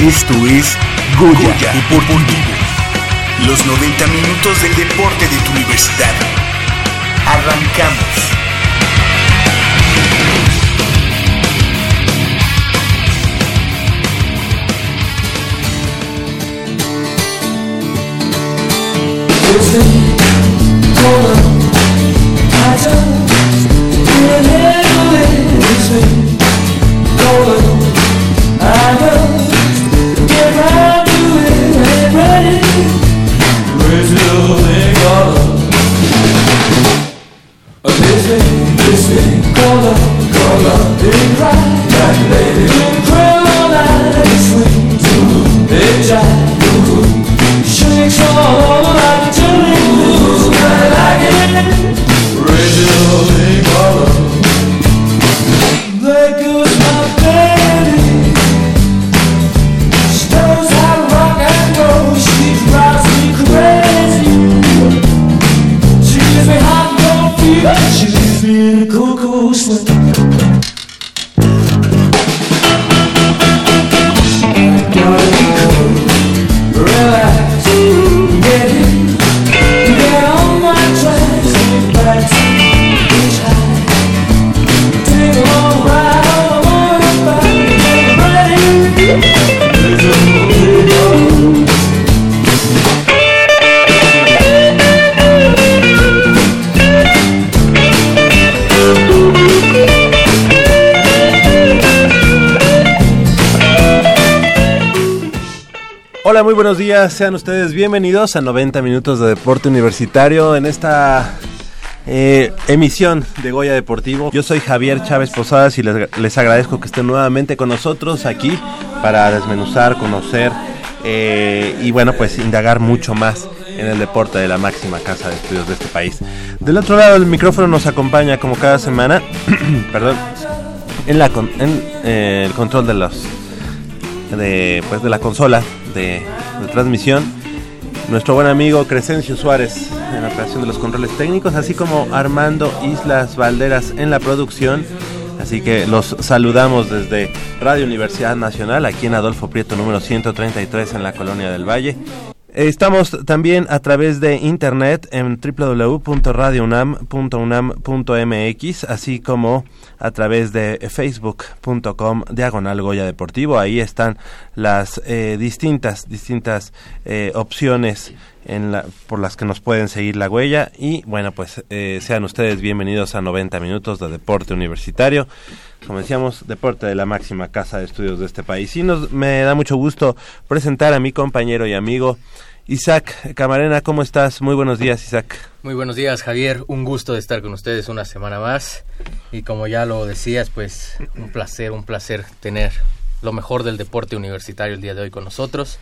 Esto es Goya, Deportivo. Los 90 minutos del deporte de tu universidad. Arrancamos. gonna, gonna be right back there. Hola, muy buenos días. Sean ustedes bienvenidos a 90 minutos de deporte universitario en esta eh, emisión de Goya Deportivo. Yo soy Javier Chávez Posadas y les, agradezco que estén nuevamente con nosotros aquí para desmenuzar, conocer eh, y bueno, pues indagar mucho más en el deporte de la máxima casa de estudios de este país. Del otro lado del micrófono nos acompaña como cada semana, perdón, en, la en eh, el control de los de pues de la consola de, transmisión. Nuestro buen amigo Crescencio Suárez en la creación de los controles técnicos, así como Armando Islas Valderas en la producción. Así que los saludamos desde Radio Universidad Nacional, aquí en Adolfo Prieto número 133 en la Colonia del Valle. Estamos también a través de internet en www.radiounam.unam.mx, así como a través de facebook.com diagonal Goya Deportivo. Ahí están las eh, distintas, distintas eh, opciones en la, por las que nos pueden seguir la huella. Y bueno, pues eh, sean ustedes bienvenidos a 90 minutos de deporte universitario. Como decíamos, deporte de la máxima casa de estudios de este país. Y nos, me da mucho gusto presentar a mi compañero y amigo Isaac Camarena, ¿cómo estás? Muy buenos días, Isaac. Muy buenos días, Javier. Un gusto de estar con ustedes una semana más. Y como ya lo decías, pues un placer, un placer tener lo mejor del deporte universitario el día de hoy con nosotros.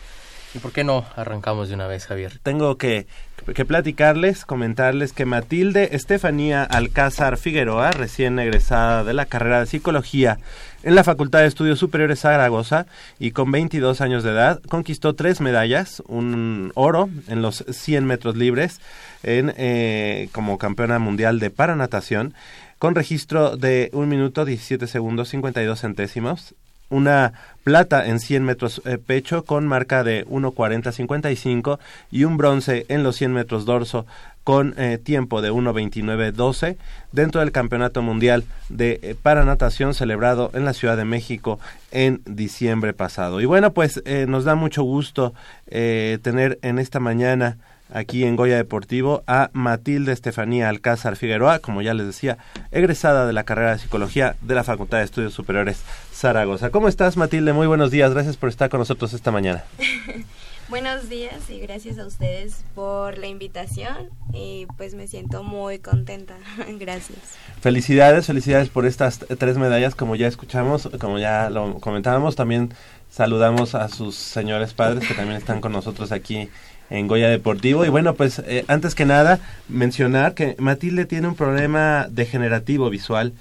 ¿Y por qué no arrancamos de una vez, Javier? Tengo que, que platicarles, comentarles que Matilde Estefanía Alcázar Figueroa, recién egresada de la carrera de psicología en la Facultad de Estudios Superiores Zaragoza y con 22 años de edad conquistó tres medallas, un oro en los 100 metros libres en, eh, como campeona mundial de paranatación con registro de 1 minuto 17 segundos 52 centésimos una plata en 100 metros eh, pecho con marca de 1.40.55 y un bronce en los 100 metros dorso con eh, tiempo de 1.29.12 dentro del Campeonato Mundial de eh, Paranatación celebrado en la Ciudad de México en diciembre pasado. Y bueno, pues nos da mucho gusto tener en esta mañana aquí en Goya Deportivo a Matilde Estefanía Alcázar Figueroa, como ya les decía, egresada de la carrera de Psicología de la Facultad de Estudios Superiores Zaragoza. ¿Cómo estás, Matilde? Muy buenos días, gracias por estar con nosotros esta mañana. Buenos días y gracias a ustedes por la invitación y pues me siento muy contenta. gracias. Felicidades, felicidades por estas tres medallas como ya escuchamos, como ya lo comentábamos, también saludamos a sus señores padres que también están con nosotros aquí en Goya Deportivo. Y bueno, pues eh, antes que nada, mencionar que Matilde tiene un problema degenerativo visual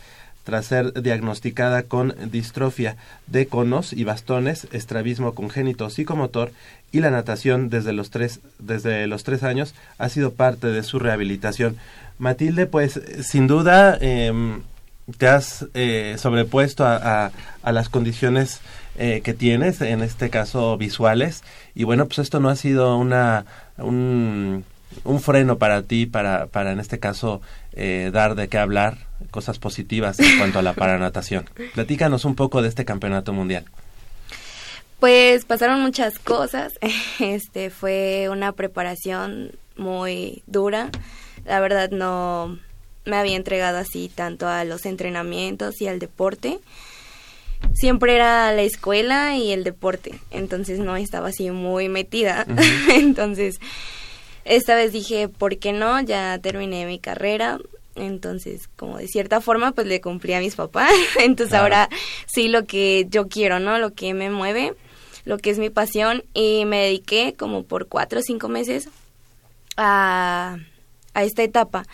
tras ser diagnosticada con distrofia de conos y bastones, estrabismo congénito psicomotor y la natación desde los tres, desde los tres años ha sido parte de su rehabilitación. Matilde, pues sin duda em, te has eh, sobrepuesto a, a, las condiciones eh, que tienes, en este caso visuales, y bueno, pues esto no ha sido una, un, un freno para ti, para, para en este caso eh, dar de qué hablar, cosas positivas en cuanto a la paranatación. Platícanos un poco de este campeonato mundial. Pues pasaron muchas cosas. Este fue una preparación muy dura. La verdad no me había entregado así tanto a los entrenamientos y al deporte. Siempre era la escuela y el deporte, entonces no estaba así muy metida. entonces esta vez dije, ¿por qué no? Ya terminé mi carrera, entonces, como de cierta forma, pues le cumplí a mis papás. Entonces ahora sí lo que yo quiero, ¿no? Lo que me mueve, lo que es mi pasión. Y me dediqué como por cuatro o cinco meses a, a esta etapa.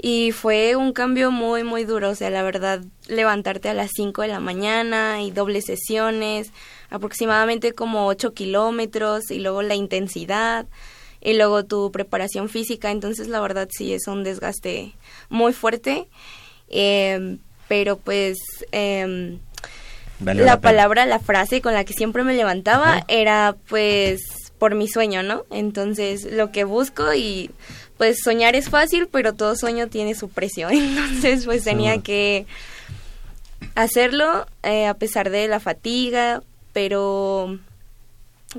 Y fue un cambio muy, muy duro. O sea, la verdad, levantarte a las cinco de la mañana y dobles sesiones, aproximadamente como ocho kilómetros y luego la intensidad y luego tu preparación física, entonces la verdad sí es un desgaste muy fuerte, em, pero pues eh, la, palabra, la frase con la que siempre me levantaba era pues por mi sueño, ¿no? Entonces lo que busco y pues soñar es fácil, pero todo sueño tiene su precio, entonces pues tenía que hacerlo eh, a pesar de la fatiga, pero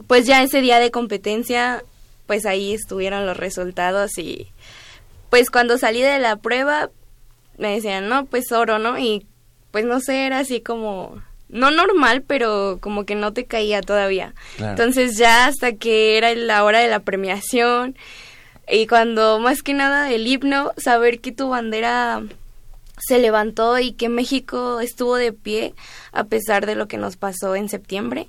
pues ya ese día de competencia pues ahí estuvieron los resultados y pues cuando salí de la prueba me decían, no, pues oro, ¿no? Y pues no sé, era así como, no normal, pero como que no te caía todavía. Entonces ya hasta que era la hora de la premiación y cuando más que nada el himno, saber que tu bandera se levantó y que México estuvo de pie a pesar de lo que nos pasó en septiembre.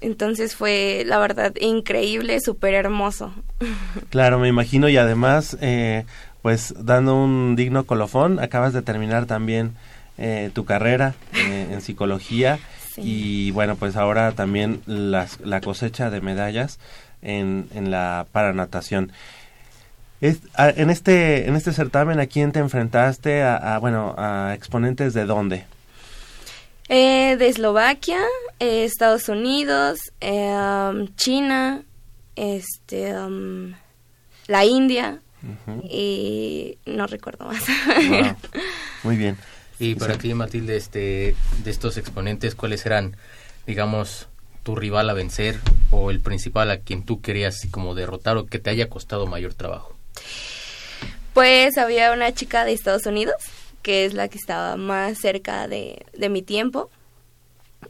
Entonces fue, la verdad, increíble, súper hermoso. Claro, me imagino y además, eh, pues dando un digno colofón, acabas de terminar también eh, tu carrera eh, en psicología. Y bueno, pues ahora también las, la cosecha de medallas en, en la paranatación. En este en este certamen a quién te enfrentaste a, bueno a exponentes de dónde eh, de Eslovaquia eh, Estados Unidos eh, um, China este um, la India y no recuerdo más. Muy bien y para ti Matilde este de estos exponentes cuáles eran digamos tu rival a vencer o el principal a quien tú querías como derrotar o que te haya costado mayor trabajo pues había una chica de Estados Unidos, que es la que estaba más cerca de, mi tiempo.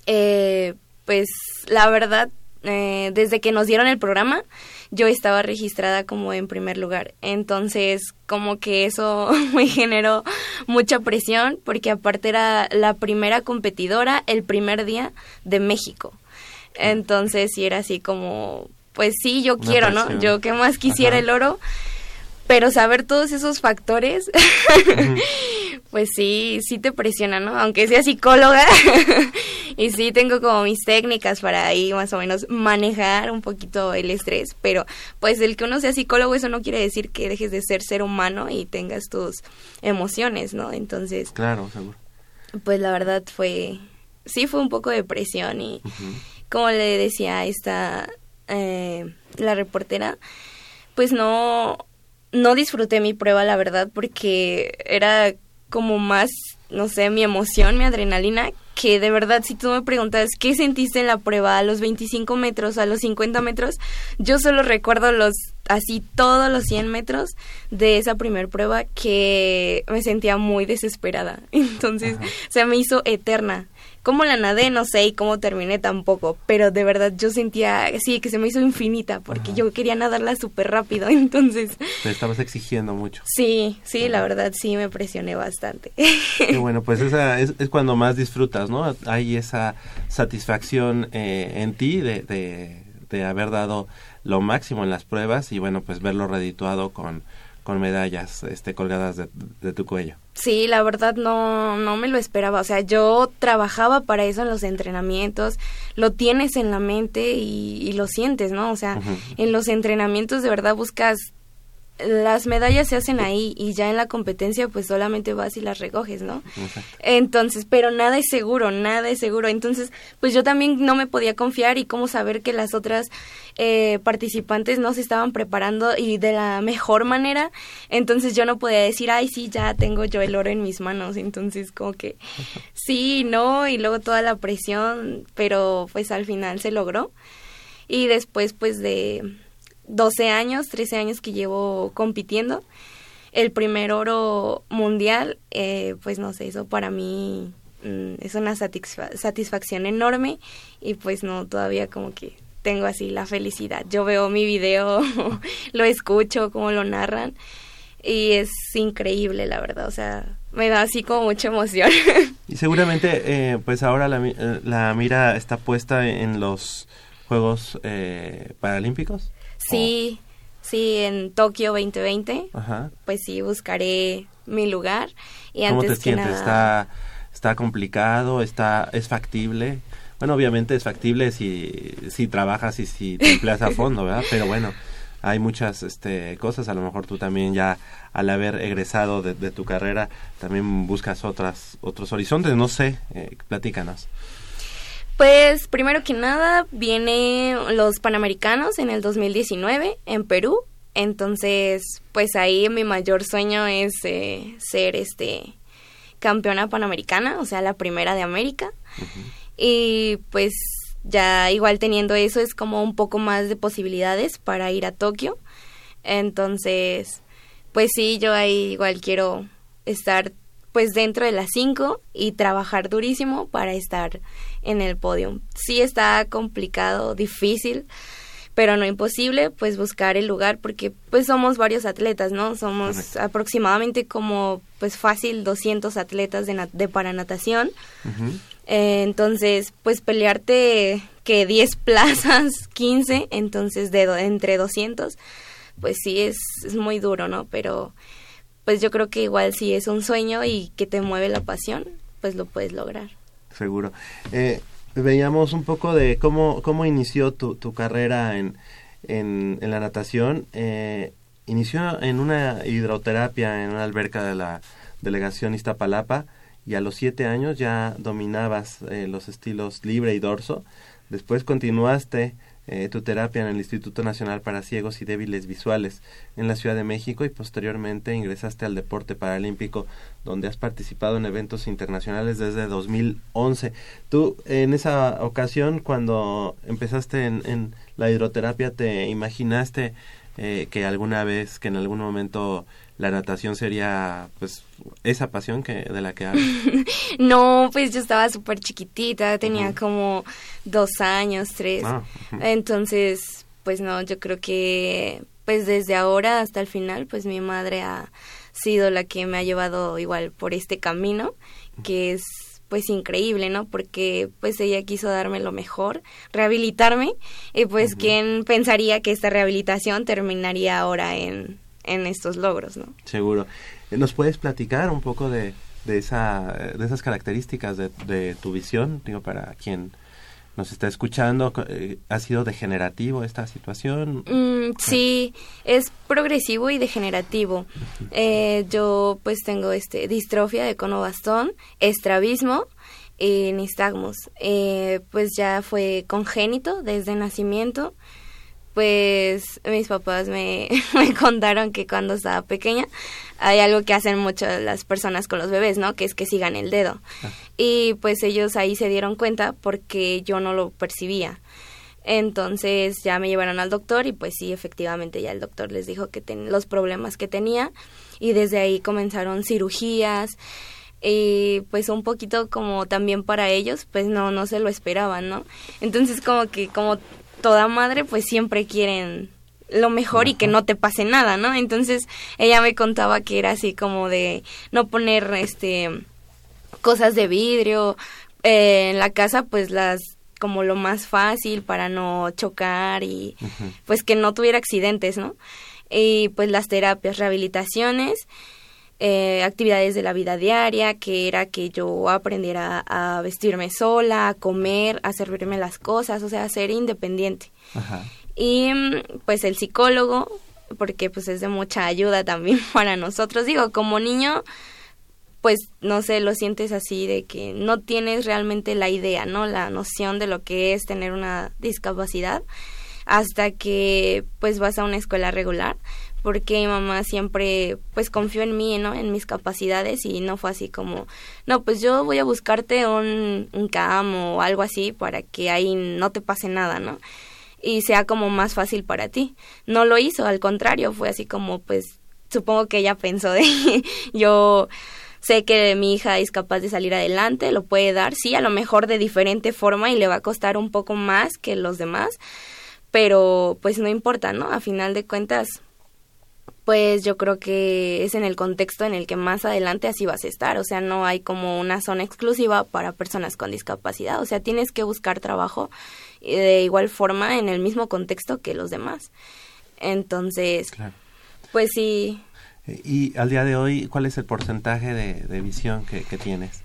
Eh, pues la verdad, eh, desde que nos dieron el programa, yo estaba registrada como en primer lugar. Entonces, como que eso me generó mucha presión, porque aparte era la primera competidora el primer día de México. Entonces, sí era así como, pues sí, yo quiero, ¿no? Yo que más quisiera el oro pero saber todos esos factores, pues sí, sí te presiona, ¿no? Aunque sea psicóloga y sí tengo como mis técnicas para ahí más o menos manejar un poquito el estrés, pero pues el que uno sea psicólogo eso no quiere decir que dejes de ser ser humano y tengas tus emociones, ¿no? Entonces... Claro, seguro. Pues la verdad fue, sí fue un poco de presión y como le decía a esta, eh, la reportera, pues no, no disfruté mi prueba, la verdad, porque era como más, no sé, mi emoción, mi adrenalina, que de verdad, si tú me preguntas qué sentiste en la prueba a los 25 metros, a los 50 metros, yo solo recuerdo los, así todos los 100 metros de esa primer prueba que me sentía muy desesperada. Entonces, se me hizo eterna cómo la nadé, no sé, y cómo terminé tampoco, pero de verdad yo sentía, sí, que se me hizo infinita, porque yo quería nadarla súper rápido, entonces... Te estabas exigiendo mucho. Sí, sí, la verdad sí me presioné bastante. Y bueno, pues esa es, es, cuando más disfrutas, ¿no? Hay esa satisfacción eh, en ti de, de, de haber dado lo máximo en las pruebas y bueno, pues verlo redituado con con medallas este, colgadas de, tu cuello. Sí, la verdad no, no me lo esperaba. O sea, yo trabajaba para eso en los entrenamientos, lo tienes en la mente y, lo sientes, ¿no? O sea, en los entrenamientos de verdad buscas las medallas se hacen ahí y ya en la competencia pues solamente vas y las recoges, ¿no? Entonces, pero nada es seguro, nada es seguro. Entonces, pues yo también no me podía confiar y cómo saber que las otras eh, participantes no se estaban preparando y de la mejor manera. Entonces yo no podía decir, ay, sí, ya tengo yo el oro en mis manos. Entonces, como que sí, no, y luego toda la presión, pero pues al final se logró. Y después pues de 12 años, 13 años que llevo compitiendo. El primer oro mundial, eh, pues no sé, eso para mí mm, es una satisfacción enorme y pues no, todavía como que tengo así la felicidad. Yo veo mi video, lo escucho, cómo lo narran y es increíble, la verdad, o sea, me da así como mucha emoción. y seguramente, eh, pues ahora la, eh, la, mira está puesta en los Juegos Paralímpicos. Sí, sí, en Tokio 2020. Pues sí, buscaré mi lugar. Y ¿Cómo antes te sientes? ¿Está, ¿Está complicado? ¿Está, ¿Es factible? Bueno, obviamente es factible si, si trabajas y si te empleas a fondo, ¿verdad? Pero bueno, hay muchas este, cosas. A lo mejor tú también ya al haber egresado de, tu carrera también buscas otras, otros horizontes. No sé, eh, platícanos. Pues primero que nada viene los Panamericanos en el 2019 en Perú. Entonces, pues ahí mi mayor sueño es eh, ser este campeona panamericana, o sea, la primera de América. Y pues ya igual teniendo eso es como un poco más de posibilidades para ir a Tokio. Entonces, pues sí, yo ahí igual quiero estar pues dentro de las cinco y trabajar durísimo para estar en el podio. Sí está complicado, difícil, pero no imposible, pues buscar el lugar porque pues somos varios atletas, ¿no? Somos aproximadamente como pues fácil 200 atletas de, de paranatación. Eh, entonces, pues pelearte que 10 plazas, 15, entonces de entre 200, pues sí es, es muy duro, ¿no? Pero pues yo creo que igual si es un sueño y que te mueve la pasión, pues lo puedes lograr. Seguro. Eh, veíamos un poco de cómo, cómo inició tu, tu carrera en, en, la natación. Eh, inició en una hidroterapia en una alberca de la delegación Iztapalapa y a los siete años ya dominabas eh, los estilos libre y dorso. Después continuaste eh, tu terapia en el Instituto Nacional para Ciegos y Débiles Visuales en la Ciudad de México y posteriormente ingresaste al deporte paralímpico donde has participado en eventos internacionales desde 2011. Tú en esa ocasión cuando empezaste en, en la hidroterapia te imaginaste eh, que alguna vez, que en algún momento la natación sería pues esa pasión que de la que hablas? no, pues yo estaba súper chiquitita, tenía como dos años, tres. Ah, Entonces, pues no, yo creo que pues desde ahora hasta el final, pues mi madre ha sido la que me ha llevado igual por este camino, que es pues increíble, ¿no? Porque pues ella quiso darme lo mejor, rehabilitarme, y pues quién pensaría que esta rehabilitación terminaría ahora en en estos logros, ¿no? Seguro. ¿Nos puedes platicar un poco de, de, esa, de esas características de, de tu visión? Digo, para quien nos está escuchando, eh, ¿ha sido degenerativo esta situación? Mm, sí, es progresivo y degenerativo. Eh, yo pues tengo este distrofia de cono bastón, estrabismo y nistagmus. Eh, pues ya fue congénito desde nacimiento pues mis papás me, me, contaron que cuando estaba pequeña hay algo que hacen mucho las personas con los bebés, ¿no? Que es que sigan el dedo. Ah. Y pues ellos ahí se dieron cuenta porque yo no lo percibía. Entonces ya me llevaron al doctor y pues sí, efectivamente ya el doctor les dijo que ten, los problemas que tenía y desde ahí comenzaron cirugías, y pues un poquito como también para ellos, pues no, no se lo esperaban, ¿no? Entonces como que como toda madre, pues siempre quieren lo mejor y que no te pase nada, ¿no? Entonces ella me contaba que era así como de no poner este cosas de vidrio eh, en la casa, pues las como lo más fácil para no chocar y pues que no tuviera accidentes, ¿no? Y pues las terapias, rehabilitaciones, eh, actividades de la vida diaria, que era que yo aprendiera a vestirme sola, a comer, a servirme las cosas, o sea, a ser independiente. Y pues el psicólogo, porque pues es de mucha ayuda también para nosotros. Digo, como niño, pues no sé, lo sientes así de que no tienes realmente la idea, ¿no? La noción de lo que es tener una discapacidad hasta que pues vas a una escuela regular porque mi mamá siempre pues confió en mí, ¿no? En mis capacidades y no fue así como, no, pues yo voy a buscarte un, un CAM o algo así para que ahí no te pase nada, ¿no? Y sea como más fácil para ti. No lo hizo, al contrario, fue así como pues supongo que ella pensó de yo sé que mi hija es capaz de salir adelante, lo puede dar, sí, a lo mejor de diferente forma y le va a costar un poco más que los demás, pero pues no importa, ¿no? A final de cuentas, pues yo creo que es en el contexto en el que más adelante así vas a estar, o sea, no hay como una zona exclusiva para personas con discapacidad, o sea, tienes que buscar trabajo eh, de igual forma en el mismo contexto que los demás. Entonces, pues sí. Y al día de hoy, ¿cuál es el porcentaje de, visión que, tienes?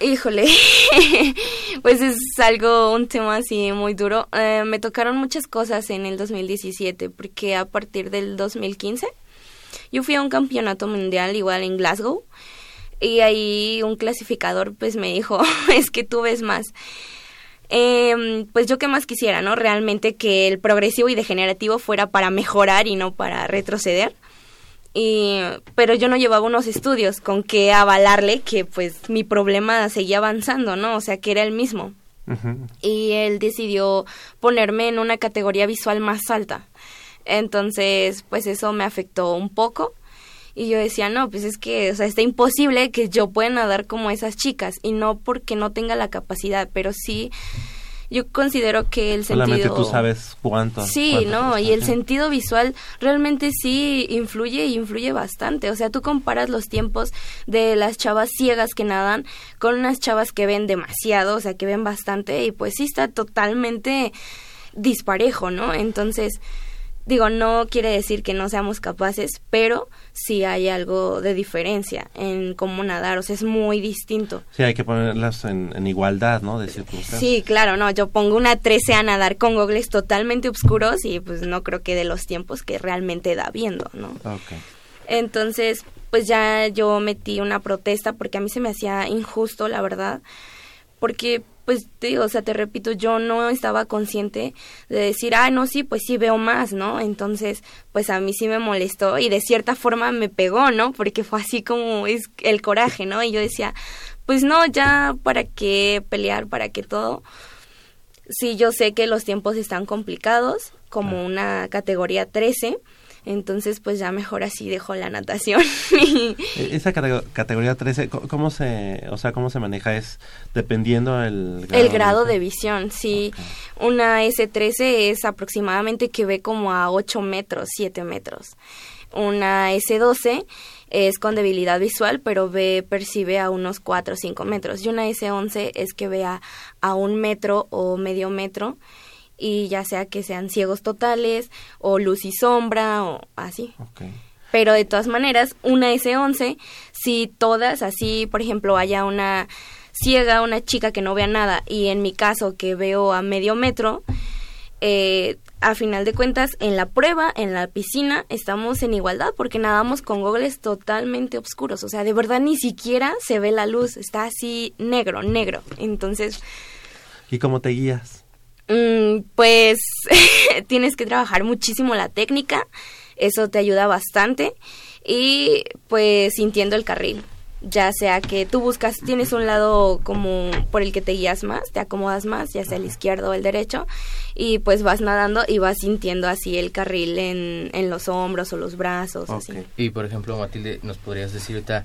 Híjole, pues es algo, un tema así muy duro. Eh, me tocaron muchas cosas en el 2017, porque a partir del 2015 yo fui a un campeonato mundial igual en Glasgow y ahí un clasificador pues me dijo, es que tú ves más. Eh, pues yo qué más quisiera, ¿no? Realmente que el progresivo y degenerativo fuera para mejorar y no para retroceder. Y, pero yo no llevaba unos estudios con que avalarle que pues mi problema seguía avanzando, ¿no? O sea, que era el mismo. Y él decidió ponerme en una categoría visual más alta. Entonces, pues eso me afectó un poco. Y yo decía, no, pues es que, o sea, está imposible que yo pueda nadar como esas chicas. Y no porque no tenga la capacidad, pero sí, yo considero que el sentido... Solamente tú sabes cuánto. Sí, no, y el sentido visual realmente sí influye y influye bastante. O sea, tú comparas los tiempos de las chavas ciegas que nadan con unas chavas que ven demasiado, o sea, que ven bastante, y pues sí está totalmente disparejo, ¿no? Entonces Digo, no quiere decir que no seamos capaces, pero sí hay algo de diferencia en cómo nadar, o sea, es muy distinto. Sí, hay que ponerlas en, igualdad, ¿no? De Sí, claro, no, yo pongo una 13 a nadar con gogles totalmente oscuros y pues no creo que de los tiempos que realmente da viendo, ¿no? Okay. Entonces, pues ya yo metí una protesta porque a mí se me hacía injusto, la verdad, porque pues te digo, o sea, te repito, yo no estaba consciente de decir, ah, no, sí, pues sí veo más, ¿no? Entonces, pues a mí sí me molestó y de cierta forma me pegó, ¿no? Porque fue así como es el coraje, ¿no? Y yo decía, pues no, ya para qué pelear, para qué todo. Sí, yo sé que los tiempos están complicados, como una categoría 13, entonces, pues ya mejor así dejo la natación. E-, esa categoría 13, ¿cómo se, o sea, cómo se maneja? ¿Es dependiendo el grado? El grado de, visión, sí. Una S13 es aproximadamente que ve como a 8 metros, 7 metros. Una S12 es con debilidad visual, pero ve, percibe a unos 4 o 5 metros. Y una S11 es que vea a un metro o medio metro y ya sea que sean ciegos totales o luz y sombra o así. Pero de todas maneras, una S11, si todas así, por ejemplo, haya una ciega, una chica que no vea nada y en mi caso que veo a medio metro, eh, a final de cuentas, en la prueba, en la piscina, estamos en igualdad porque nadamos con gogles totalmente oscuros. O sea, de verdad ni siquiera se ve la luz, está así negro, negro. Entonces... ¿Y cómo te guías? Mm, pues tienes que trabajar muchísimo la técnica, eso te ayuda bastante y pues sintiendo el carril, ya sea que tú buscas, tienes un lado como por el que te guías más, te acomodas más, ya sea el izquierdo o el derecho, y pues vas nadando y vas sintiendo así el carril en, en los hombros o los brazos. Así. Y por ejemplo, Matilde, ¿nos podrías decir ahorita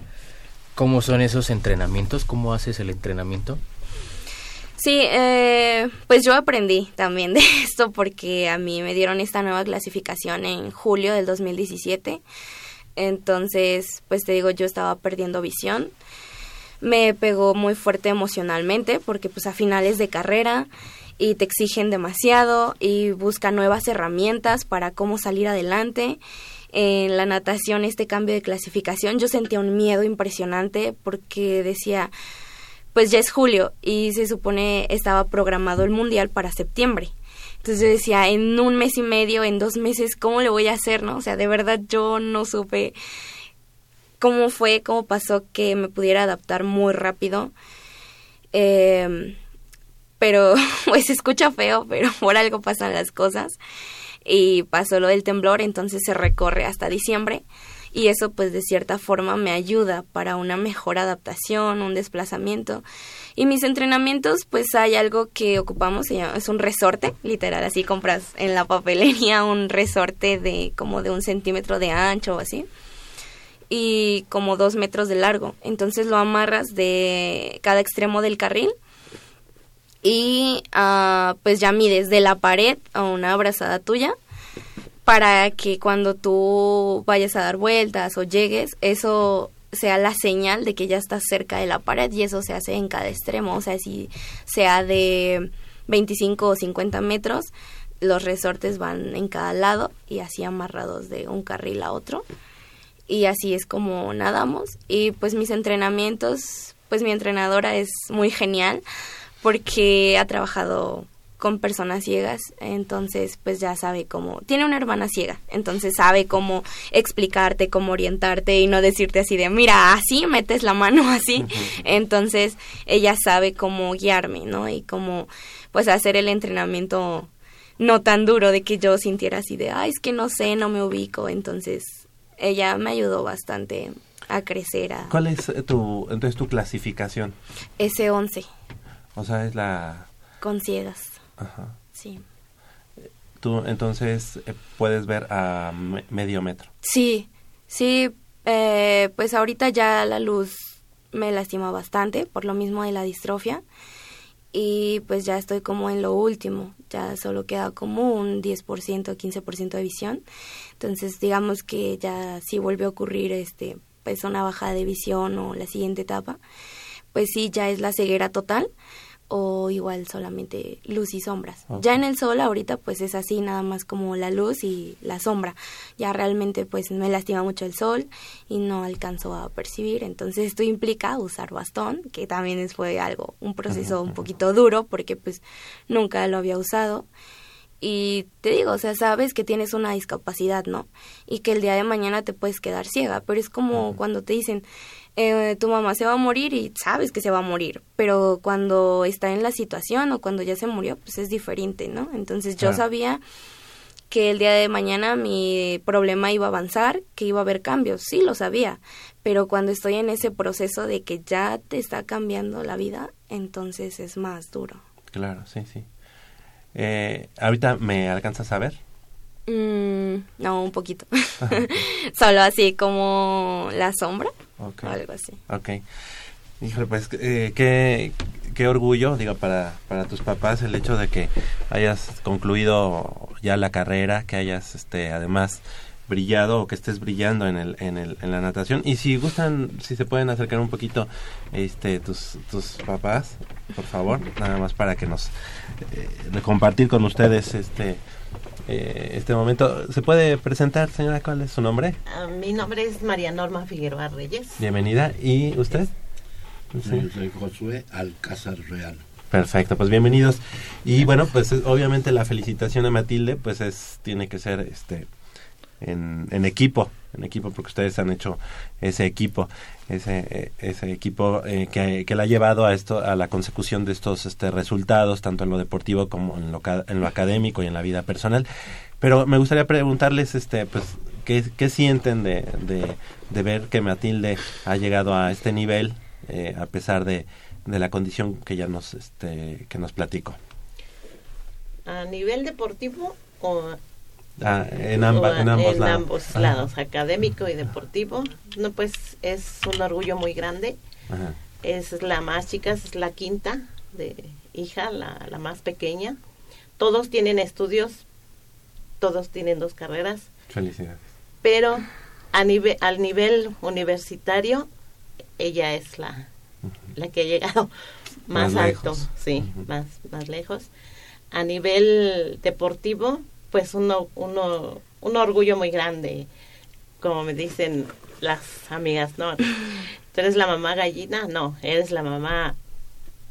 ¿Cómo son esos entrenamientos? ¿Cómo haces el entrenamiento? Sí, eh, pues yo aprendí también de esto porque a mí me dieron esta nueva clasificación en julio del 2017. Entonces, pues te digo, yo estaba perdiendo visión. Me pegó muy fuerte emocionalmente porque pues a finales de carrera y te exigen demasiado y buscan nuevas herramientas para cómo salir adelante. En la natación, este cambio de clasificación, yo sentía un miedo impresionante porque decía, pues ya es julio y se supone estaba programado el mundial para septiembre. Entonces yo decía, en un mes y medio, en dos meses, ¿cómo le voy a hacer, no? O sea, de verdad yo no supe cómo fue, cómo pasó que me pudiera adaptar muy rápido. Eh, pero pues se escucha feo, pero por algo pasan las cosas. Y pasó lo del temblor, entonces se recorre hasta diciembre y eso pues de cierta forma me ayuda para una mejor adaptación, un desplazamiento. Y mis entrenamientos pues hay algo que ocupamos, es un resorte, literal, así compras en la papelería un resorte de como de un centímetro de ancho o así y como dos metros de largo. Entonces lo amarras de cada extremo del carril y uh, pues ya mides de la pared a una abrazada tuya para que cuando tú vayas a dar vueltas o llegues, eso sea la señal de que ya estás cerca de la pared y eso se hace en cada extremo, o sea, si sea de 25 o 50 metros, los resortes van en cada lado y así amarrados de un carril a otro. Y así es como nadamos. Y pues mis entrenamientos, pues mi entrenadora es muy genial porque ha trabajado con personas ciegas, entonces pues ya sabe cómo, tiene una hermana ciega, entonces sabe cómo explicarte, cómo orientarte y no decirte así de, mira, así metes la mano así, entonces ella sabe cómo guiarme, ¿no? Y cómo pues hacer el entrenamiento no tan duro de que yo sintiera así de, ay, es que no sé, no me ubico, entonces ella me ayudó bastante a crecer. A... ¿Cuál es tu, entonces tu clasificación? S11. O sea, es la... Con ciegas. Ajá. Sí. Tú entonces eh, puedes ver a medio metro. Sí, sí, eh, pues ahorita ya la luz me lastima bastante por lo mismo de la distrofia y pues ya estoy como en lo último, ya solo queda como un 10%, 15% de visión. Entonces, digamos que ya si vuelve a ocurrir este pues una bajada de visión o la siguiente etapa, pues sí ya es la ceguera total o igual solamente luz y sombras. Ya en el sol ahorita pues es así nada más como la luz y la sombra. Ya realmente pues me lastima mucho el sol y no alcanzo a percibir. Entonces esto implica usar bastón, que también fue algo, un proceso un poquito duro porque pues nunca lo había usado. Y te digo, o sea, sabes que tienes una discapacidad, ¿no? Y que el día de mañana te puedes quedar ciega, pero es como cuando te dicen, eh, tu mamá se va a morir y sabes que se va a morir, pero cuando está en la situación o cuando ya se murió, pues es diferente, ¿no? Entonces yo sabía que el día de mañana mi problema iba a avanzar, que iba a haber cambios, sí lo sabía, pero cuando estoy en ese proceso de que ya te está cambiando la vida, entonces es más duro. Claro, sí, sí. Eh, ¿Ahorita me alcanzas a ver? Mm, no, un poquito. Solo así como la sombra. Okay. algo así. Ok. Híjole, pues eh, qué, qué orgullo, digo, para, para tus papás el hecho de que hayas concluido ya la carrera, que hayas, este, además brillado o que estés brillando en el, en el en la natación y si gustan si se pueden acercar un poquito este tus tus papás por favor nada más para que nos eh, compartir con ustedes este eh, este momento. ¿Se puede presentar, señora? ¿Cuál es su nombre? Ah, mi nombre es María Norma Figueroa Reyes. Bienvenida. ¿Y usted? Yo soy Josué Alcázar Real. Perfecto, pues bienvenidos. Y bueno, pues obviamente la felicitación a Matilde, pues es tiene que ser este en, en equipo, en equipo porque ustedes han hecho ese equipo ese, equipo eh, que, que le ha llevado a esto a la consecución de estos este, resultados tanto en lo deportivo como en lo, en lo académico y en la vida personal. Pero me gustaría preguntarles este pues qué, sienten de, de, ver que Matilde ha llegado a este nivel eh, a pesar de, de la condición que ya nos este que nos platicó a nivel deportivo o Ah, en, amba- en ambos en lados. ambos Ajá. lados, académico y deportivo. No, pues es un orgullo muy grande. Ajá. Es la más chica, es la quinta de hija, la, la más pequeña. Todos tienen estudios, todos tienen dos carreras, Felicidades. pero a nivel, al nivel universitario, ella es la, la que ha llegado más, Más alto, lejos. sí, más, más lejos. A nivel deportivo, pues uno, uno, un orgullo muy grande, como me dicen las amigas, ¿no? ¿Tú eres la mamá gallina? No, eres la mamá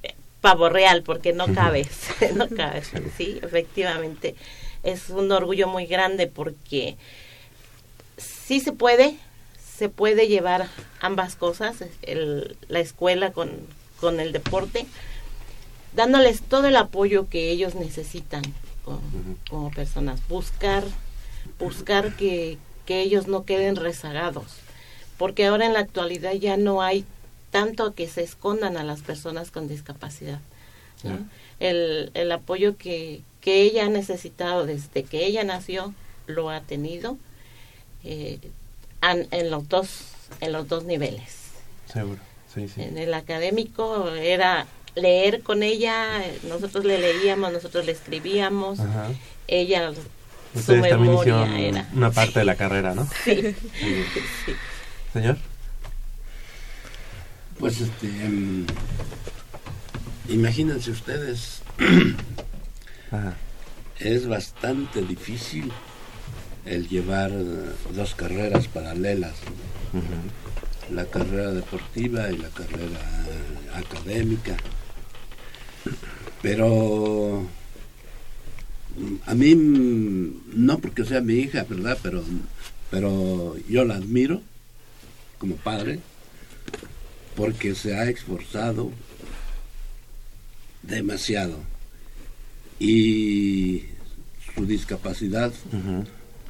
eh, pavo real, porque no cabes, no cabes, sí, efectivamente. Es un orgullo muy grande porque sí se puede, se puede llevar ambas cosas, el- la escuela con, con el deporte, dándoles todo el apoyo que ellos necesitan como, como personas, buscar, buscar que, que ellos no queden rezagados, porque ahora en la actualidad ya no hay tanto que se escondan a las personas con discapacidad. El, el apoyo que, que ella ha necesitado desde que ella nació lo ha tenido eh, an- en los dos en los dos niveles Seguro. Sí, sí. en el académico era leer con ella nosotros le leíamos nosotros le escribíamos Ajá. ella su Ustedes también memoria hicieron era una parte de la carrera, ¿no? sí, sí. Señor. Pues este. em, imagínense ustedes, Ajá. es bastante difícil el llevar eh, dos carreras paralelas. la carrera deportiva y la carrera académica. Pero a mí, no porque sea mi hija, ¿verdad? Pero, pero yo la admiro como padre porque se ha esforzado demasiado y su discapacidad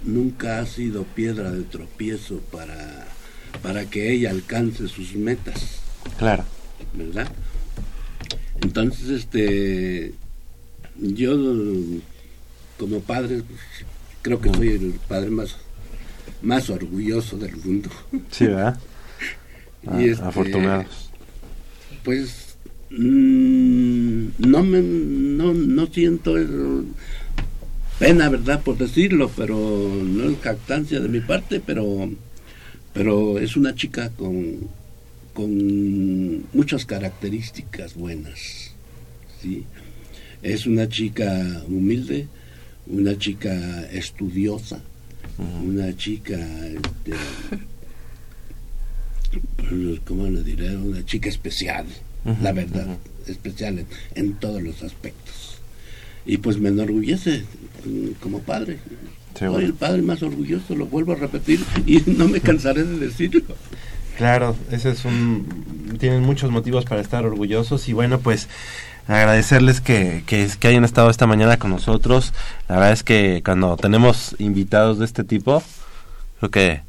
nunca ha sido piedra de tropiezo para, para que ella alcance sus metas, Claro. ¿verdad? Entonces, este, yo como padre creo que soy el padre más, más orgulloso del mundo. Sí, ¿verdad? Ah, Y este, Afortunados. Pues mm, no me no, no siento el- pena, ¿verdad? Por decirlo, pero no es jactancia de mi parte, pero pero es una chica con con muchas características buenas, ¿sí? Es una chica humilde, una chica estudiosa, una chica este, ¿cómo le diré? Una chica especial, la verdad, especial en, en todos los aspectos. Y pues me enorgullece mm, como padre. Soy el padre más orgulloso, lo vuelvo a repetir y no me cansaré de decirlo. Claro, ese es un... Tienen muchos motivos para estar orgullosos y bueno, pues agradecerles que, que, que hayan estado esta mañana con nosotros. La verdad es que cuando tenemos invitados de este tipo, creo que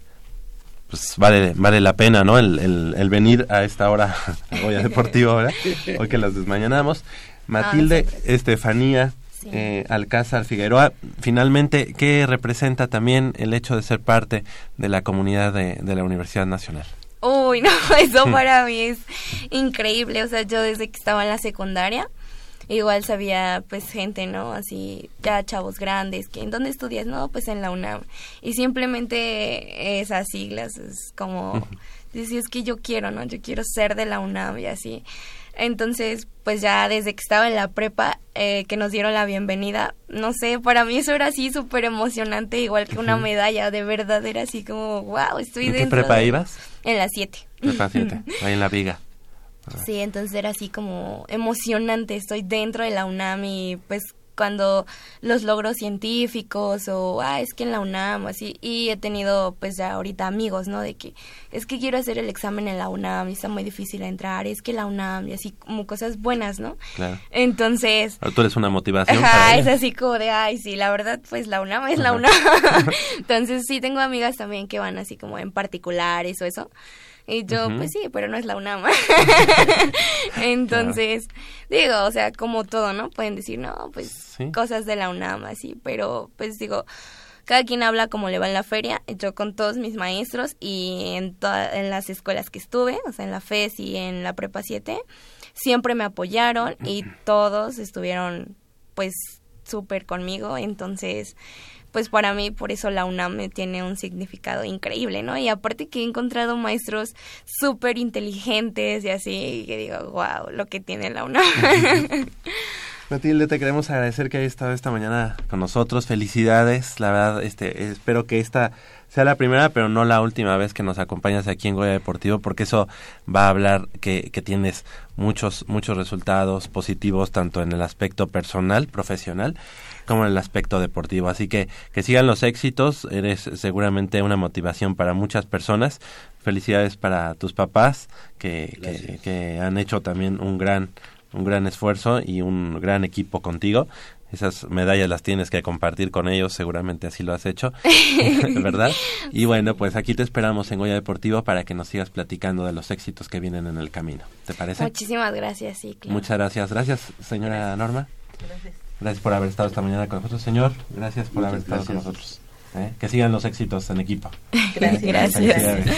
pues vale, vale la pena, ¿no? El, el, el venir a esta hora a Goya Deportivo ahora, hoy que las desmañanamos. Matilde Estefanía Sí. eh, Alcázar Figueroa, finalmente, ¿qué representa también el hecho de ser parte de la comunidad de, de la Universidad Nacional? Uy, no, eso para mí es increíble. O sea, yo desde que estaba en la secundaria, igual sabía, pues, gente, ¿no? Así, ya chavos grandes, que ¿en dónde estudias? No, pues en la UNAM. Y simplemente esas siglas es como, decir, es que yo quiero, ¿no? Yo quiero ser de la UNAM y así. Entonces, pues ya desde que estaba en la prepa, eh, que nos dieron la bienvenida, no sé, para mí eso era así súper emocionante, igual que una medalla, de verdad era así como, wow, estoy ¿En qué dentro prepa de- ibas? En las 7. Prepa 7, ahí en la viga. Sí, entonces era así como emocionante, estoy dentro de la UNAM y pues cuando los logros científicos o, ah, es que en la UNAM, así, y he tenido pues ya ahorita amigos, ¿no? De que es que quiero hacer el examen en la UNAM y está muy difícil entrar, es que la UNAM y así como cosas buenas, ¿no? Claro. Entonces, Ahora tú eres una motivación Ajá, para es así como de, ay, sí, la verdad, pues la UNAM es la. UNAM. Entonces sí tengo amigas también que van así como en particulares o eso. Y yo, pues sí, pero no es la UNAM. Entonces, digo, o sea, como todo, ¿no? Pueden decir, no, pues Sí. cosas de la UNAM, así, pero pues digo, cada quien habla como le va en la feria. Yo con todos mis maestros y en, en las escuelas que estuve, o sea, en la FES y en la Prepa 7, siempre me apoyaron y todos estuvieron pues súper conmigo. Entonces, pues para mí por eso la UNAM tiene un significado increíble, ¿no? Y aparte que he encontrado maestros súper inteligentes y así, que digo, wow, lo que tiene la UNAM. Matilde, te queremos agradecer que hayas estado esta mañana con nosotros. Felicidades, la verdad, este, espero que esta sea la primera, pero no la última vez que nos acompañas aquí en Goya Deportivo, porque eso va a hablar que, que tienes muchos, muchos resultados positivos, tanto en el aspecto personal, profesional, como en el aspecto deportivo. Así que que sigan los éxitos, eres seguramente una motivación para muchas personas. Felicidades para tus papás, que, que, que han hecho también un gran un gran esfuerzo y un gran equipo contigo. Esas medallas las tienes que compartir con ellos, seguramente así lo has hecho, ¿verdad? Y bueno, pues aquí te esperamos en Goya Deportivo para que nos sigas platicando de los éxitos que vienen en el camino. ¿Te parece? Muchísimas gracias, sí. Muchas gracias. Gracias, señora Norma. Gracias. Gracias por haber estado esta mañana con nosotros, señor. Gracias por haber estado con nosotros. ¿eh? Que sigan los éxitos en equipo. Gracias. gracias.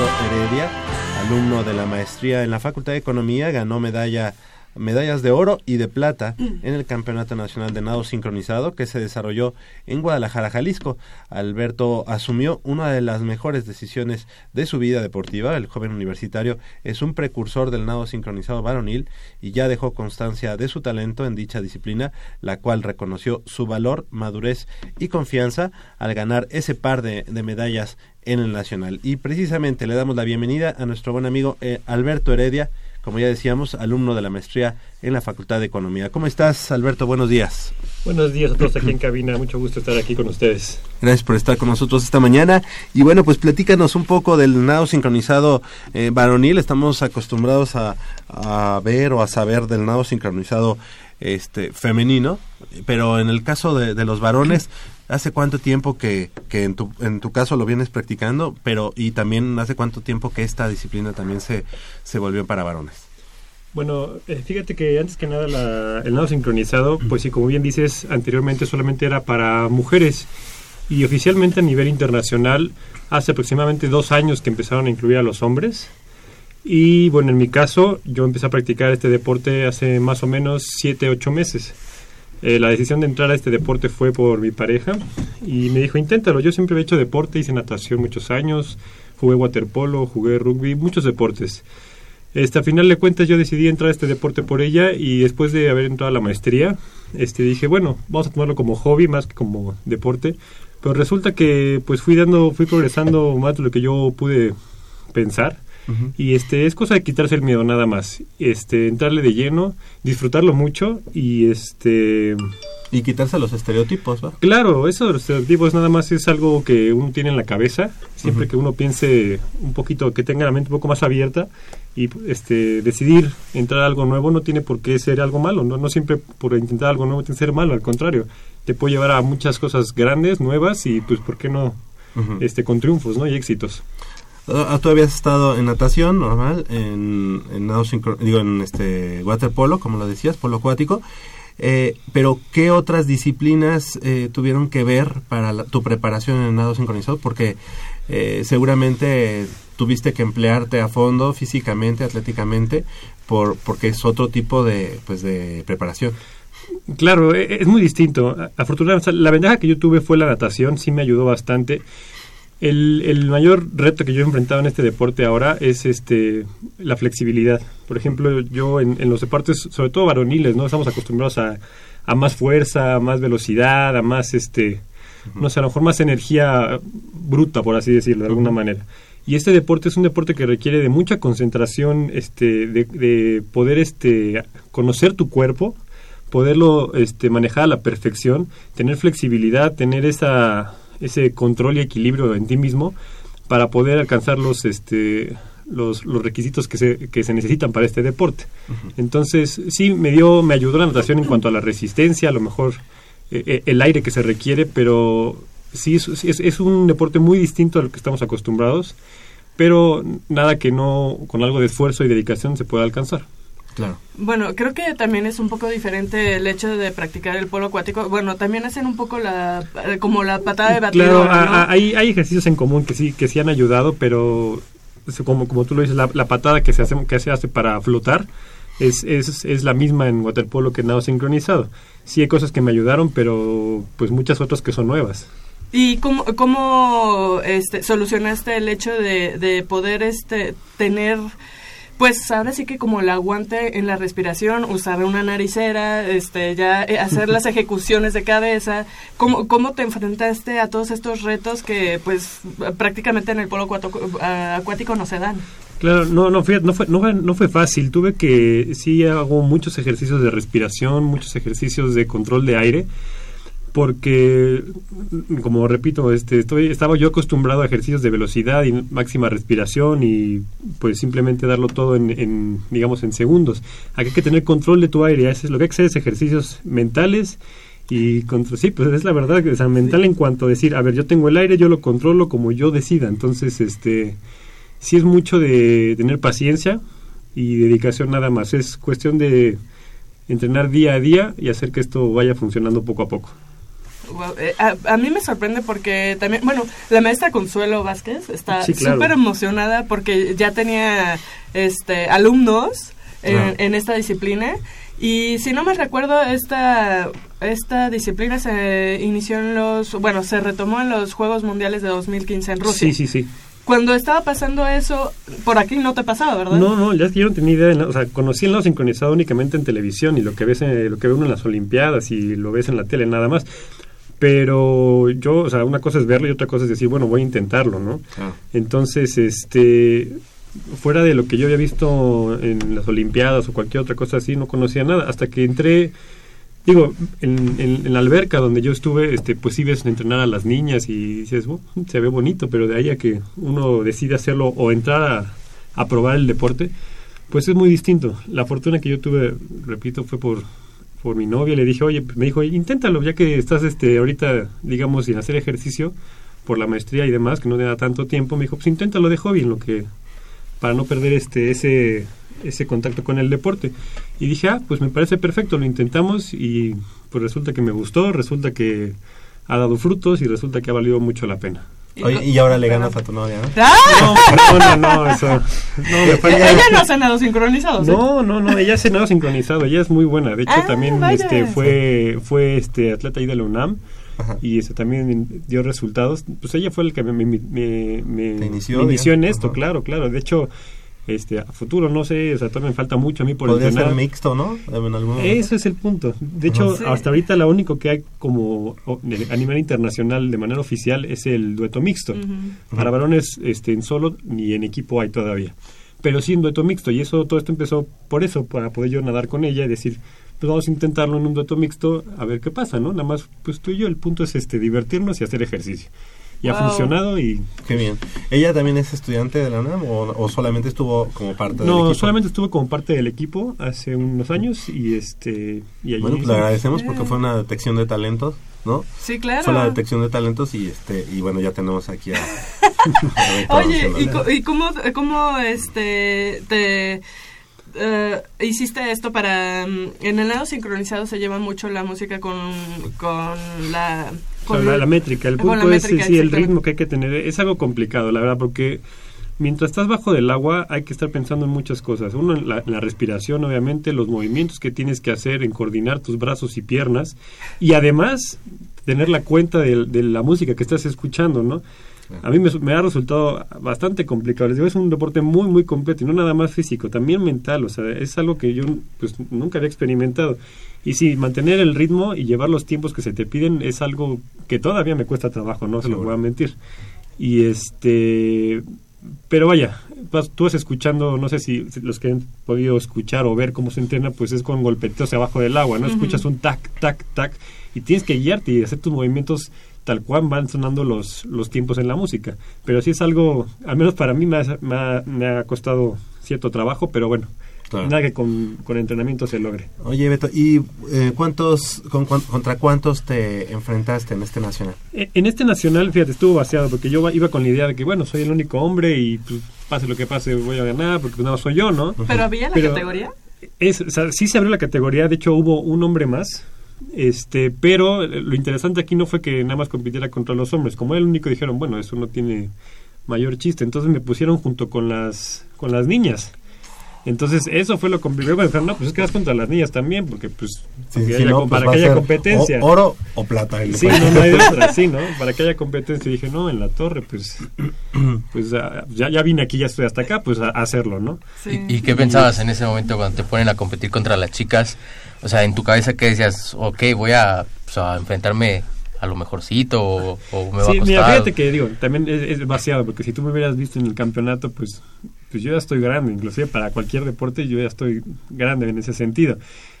Heredia, alumno de la maestría en la Facultad de Economía, ganó medalla medallas de oro y de plata en el Campeonato Nacional de Nado Sincronizado que se desarrolló en Guadalajara, Jalisco. Alberto asumió una de las mejores decisiones de su vida deportiva. El joven universitario es un precursor del nado sincronizado varonil y ya dejó constancia de su talento en dicha disciplina, la cual reconoció su valor, madurez y confianza al ganar ese par de, de medallas en el Nacional. Y precisamente le damos la bienvenida a nuestro buen amigo eh, Alberto Heredia, como ya decíamos, alumno de la maestría en la Facultad de Economía. ¿Cómo estás, Alberto? Buenos días. Buenos días a todos aquí en cabina, mucho gusto estar aquí con ustedes. Gracias por estar con nosotros esta mañana. Y bueno, pues platícanos un poco del nado sincronizado eh, varonil. Estamos acostumbrados a, a, ver o a saber del nado sincronizado este femenino, pero en el caso de, de los varones, ¿Hace cuánto tiempo que, que en, tu, en tu caso lo vienes practicando? Pero, y también hace cuánto tiempo que esta disciplina también se, se volvió para varones? Bueno, eh, fíjate que antes que nada el nado sincronizado, pues sí, como bien dices, anteriormente solamente era para mujeres y oficialmente a nivel internacional hace aproximadamente dos años que empezaron a incluir a los hombres. Y bueno, en mi caso, yo empecé a practicar este deporte hace más o menos siete, ocho meses. Eh, la decisión de entrar a este deporte fue por mi pareja y me dijo, inténtalo. Yo siempre he hecho deporte, hice natación muchos años, jugué waterpolo, jugué rugby, muchos deportes. Este, a final de cuentas yo decidí entrar a este deporte por ella y después de haber entrado a la maestría, este, dije, bueno, vamos a tomarlo como hobby más que como deporte, Pero resulta que pues fui dando, fui progresando más de lo que yo pude pensar. Y este es cosa de quitarse el miedo nada más. Este entrarle de lleno, disfrutarlo mucho y este y quitarse los estereotipos, ¿va? Claro, eso de los estereotipos nada más es algo que uno tiene en la cabeza. Siempre que uno piense un poquito, que tenga la mente un poco más abierta y este decidir entrar a algo nuevo no tiene por qué ser algo malo. No, no siempre por intentar algo nuevo tiene que ser malo, al contrario. Te puede llevar a muchas cosas grandes, nuevas y pues, ¿por qué no? este Con triunfos, ¿no? Y éxitos. Ah, tú habías estado en natación normal, en, en digo, en este waterpolo, como lo decías, polo acuático. Eh, pero, ¿qué otras disciplinas eh, tuvieron que ver para tu preparación en el nado sincronizado? Porque eh, seguramente tuviste que emplearte a fondo físicamente, atléticamente, por, porque es otro tipo de, pues, de preparación. Claro, e, es muy distinto. Afortunadamente, la ventaja que yo tuve fue la natación, sí me ayudó bastante. El, el, mayor reto que yo he enfrentado en este deporte ahora es este la flexibilidad. Por ejemplo, yo en, los deportes, sobre todo varoniles, no estamos acostumbrados a, a, más fuerza, a más velocidad, a más este, no sé, a lo mejor más energía bruta, por así decirlo, de alguna manera. Y este deporte es un deporte que requiere de mucha concentración, este, de, de poder este, conocer tu cuerpo, poderlo este, manejar a la perfección, tener flexibilidad, tener esa ese control y equilibrio en ti mismo para poder alcanzar los este los, los requisitos que se, que se necesitan para este deporte. Entonces, sí, me dio, me ayudó la natación en cuanto a la resistencia, a lo mejor eh, eh, el aire que se requiere, pero sí es, es, es, un deporte muy distinto a lo que estamos acostumbrados, pero nada que no, con algo de esfuerzo y dedicación se pueda alcanzar. Bueno, creo que también es un poco diferente el hecho de practicar el polo acuático. Bueno, también hacen un poco la eh, como la patada de batidora. Claro, hay, hay ejercicios en común que sí que sí han ayudado, pero como como tú lo dices, la, patada que se hace que se hace para flotar es, es, es la misma en waterpolo que en nado sincronizado. Sí hay cosas que me ayudaron, pero pues muchas otras que son nuevas. ¿Y cómo, cómo este, solucionaste el hecho de, de poder este, tener pues ahora sí que como el aguante en la respiración, usar una naricera, este, ya eh, hacer las ejecuciones de cabeza, ¿cómo, ¿cómo te enfrentaste a todos estos retos que pues prácticamente en el polo acuático no se dan? Claro, no, no, fue, no, fue, no, fue, no fue fácil. Tuve que, sí, hago muchos ejercicios de respiración, muchos ejercicios de control de aire porque como repito este estoy estaba yo acostumbrado a ejercicios de velocidad y máxima respiración y pues simplemente darlo todo en, digamos en segundos. Aquí hay que tener control de tu aire es lo que hay que hacer es ejercicios mentales y contra sí pues es la verdad o sea mental en cuanto a decir a ver yo tengo el aire yo lo controlo como yo decida entonces este sí es mucho de tener paciencia y dedicación nada más. Es cuestión de entrenar día a día y hacer que esto vaya funcionando poco a poco eh, a, mí me sorprende porque también, bueno, la maestra Consuelo Vázquez está súper emocionada porque ya tenía este alumnos en, esta disciplina y si no me recuerdo esta esta disciplina se inició en los, bueno, se retomó en los Juegos Mundiales de 2015 en Rusia. Sí, sí, sí cuando estaba pasando eso, por aquí no te pasaba, ¿verdad? No, no, ya es que yo no tenía idea, o sea, conocí el lado sincronizado únicamente en televisión y lo que ves, lo que ve uno en las Olimpiadas y lo ves en la tele nada más. Pero yo, o sea, una cosa es verlo y otra cosa es decir, bueno, voy a intentarlo, ¿no? Ah. Entonces, este, fuera de lo que yo había visto en las Olimpiadas o cualquier otra cosa así, no conocía nada. Hasta que entré, digo, en, en, la alberca donde yo estuve, este, pues sí ves entrenar a las niñas y dices, se ve bonito, pero de ahí a que uno decide hacerlo o entrar a, a probar el deporte, pues es muy distinto. La fortuna que yo tuve, repito, fue por por mi novia, le dije, oye, me dijo, inténtalo, ya que estás este ahorita, digamos, sin hacer ejercicio por la maestría y demás, que no te da tanto tiempo, me dijo, pues inténtalo de hobby, lo que, para no perder este, ese, ese contacto con el deporte. Y dije, ah, pues me parece perfecto, lo intentamos y pues resulta que me gustó, resulta que ha dado frutos y resulta que ha valido mucho la pena. Oye, y ahora le ganas a tu novia, ¿no? ¡Ah! No, no, no, eso. No, ella no hace nado sincronizado. No, no, no, ella hace nado sincronizado, ella es muy buena. De hecho, ah, también este fue fue este atleta ahí de la UNAM. y este también dio resultados. Pues ella fue el que me, me, me, inició, en esto, claro, claro. De hecho, este a futuro no sé o sea todavía me falta mucho a mí por Podría ser entrenar. mixto, ¿no? En algún momento. eso es el punto. De hecho Sí. hasta ahorita lo único que hay como a nivel internacional de manera oficial es el dueto mixto. Para varones este en solo ni en equipo hay todavía. Pero sí en dueto mixto y eso todo esto empezó por eso para poder yo nadar con ella y decir pues vamos a intentarlo en un dueto mixto a ver qué pasa no nada más pues tú y yo el punto es este divertirnos y hacer ejercicio y ha Wow. funcionado y Qué bien. ¿Ella también es estudiante de la UNAM o, o solamente estuvo como parte del no equipo? solamente estuve como parte del equipo hace unos años y este y allí Bueno, pues le agradecemos porque fue una detección de talentos, ¿no? Sí, claro. Fue la detección de talentos y este y bueno, ya tenemos aquí a... a Oye, ¿y, y cómo, cómo este, te eh, hiciste esto para... mm, En el lado sincronizado se lleva mucho la música con, con la... O sea, con la, la métrica, el punto es sí, el ritmo que hay que tener. Es algo complicado, la verdad, porque mientras estás bajo del agua hay que estar pensando en muchas cosas. Uno, en la, en la respiración, obviamente, los movimientos que tienes que hacer en coordinar tus brazos y piernas. Y además, tener la cuenta de, de la música que estás escuchando, ¿no? A mí me, me ha resultado bastante complicado. Les digo, es un deporte muy, muy completo y no nada más físico, también mental. O sea, es algo que yo pues, nunca había experimentado. Y sí, mantener el ritmo y llevar los tiempos que se te piden es algo que todavía me cuesta trabajo, no se lo voy a mentir. Y este. Pero vaya, vas- tú vas escuchando, no sé si los que han podido escuchar o ver cómo se entrena, pues es con golpeteos abajo del agua, ¿no? Escuchas un tac, tac, tac, y tienes que guiarte y hacer tus movimientos tal cual van sonando los, los tiempos en la música. Pero sí es algo, al menos para mí me ha, me ha- me ha costado cierto trabajo, pero bueno, Claro. nada que con, con entrenamiento se logre. Oye, Beto, ¿y eh, cuántos, con, cuán- contra cuántos te enfrentaste en este nacional? E- En este nacional, fíjate, estuvo vaciado porque yo iba con la idea de que, bueno, soy el único hombre y pues, pase lo que pase voy a ganar porque pues, nada más soy yo, ¿no? ¿Pero había la Pero- categoría? Es, o sea, sí se abrió la categoría, de hecho hubo un hombre más, este, pero eh, lo interesante aquí no fue que nada más compitiera contra los hombres, como era el único dijeron, bueno, eso no tiene mayor chiste, entonces me pusieron junto con las con las niñas. Entonces, eso fue lo complicado. Me dijeron, no, pues es que vas contra las niñas también, porque pues, Sí, para que si haya, no, com- pues para que haya competencia. o- oro o plata. el Sí, no, no hay de otra, sí, ¿no? Para que haya competencia. Y dije, no, en la torre, pues, pues ya, ya vine aquí, ya estoy hasta acá, pues a, a hacerlo, ¿no? Sí. ¿Y, y qué pensabas en ese momento cuando te ponen a competir contra las chicas? O sea, en tu cabeza, ¿qué decías? Ok, voy a, pues, a enfrentarme a lo mejorcito o, o me va a Sí, costar. mira, fíjate que digo, también es, es vaciado, porque si tú me hubieras visto en el campeonato, pues, pues yo ya estoy grande, inclusive para cualquier deporte yo ya estoy grande en ese sentido.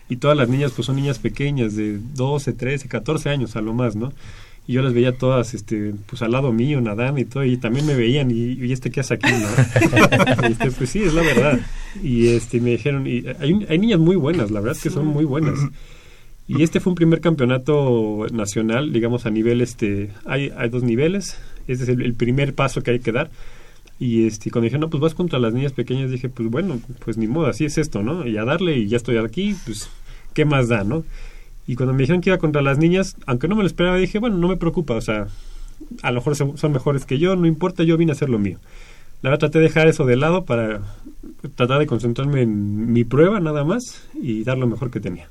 Y todas las niñas, pues son niñas pequeñas, de 12, 13, 14 años a lo más, ¿no? Y yo las veía todas, este, pues al lado mío, nadando y todo, y también me veían, y, y este, ¿qué hace aquí, no? Y, este, pues sí, es la verdad. Y este, me dijeron, y hay, hay niñas muy buenas, la verdad es que son muy buenas. Y este fue un primer campeonato nacional, digamos, a nivel, este, hay, hay dos niveles, este es el, el primer paso que hay que dar. Y este, cuando dije, no, pues vas contra las niñas pequeñas, dije, pues bueno, pues ni modo, así es esto, ¿no? Y a darle, y ya estoy aquí, pues, ¿qué más da, no? Y cuando me dijeron que iba contra las niñas, aunque no me lo esperaba, dije, bueno, no me preocupa, o sea, a lo mejor son mejores que yo, no importa, yo vine a hacer lo mío. La verdad traté de dejar eso de lado para tratar de concentrarme en mi prueba nada más y dar lo mejor que tenía.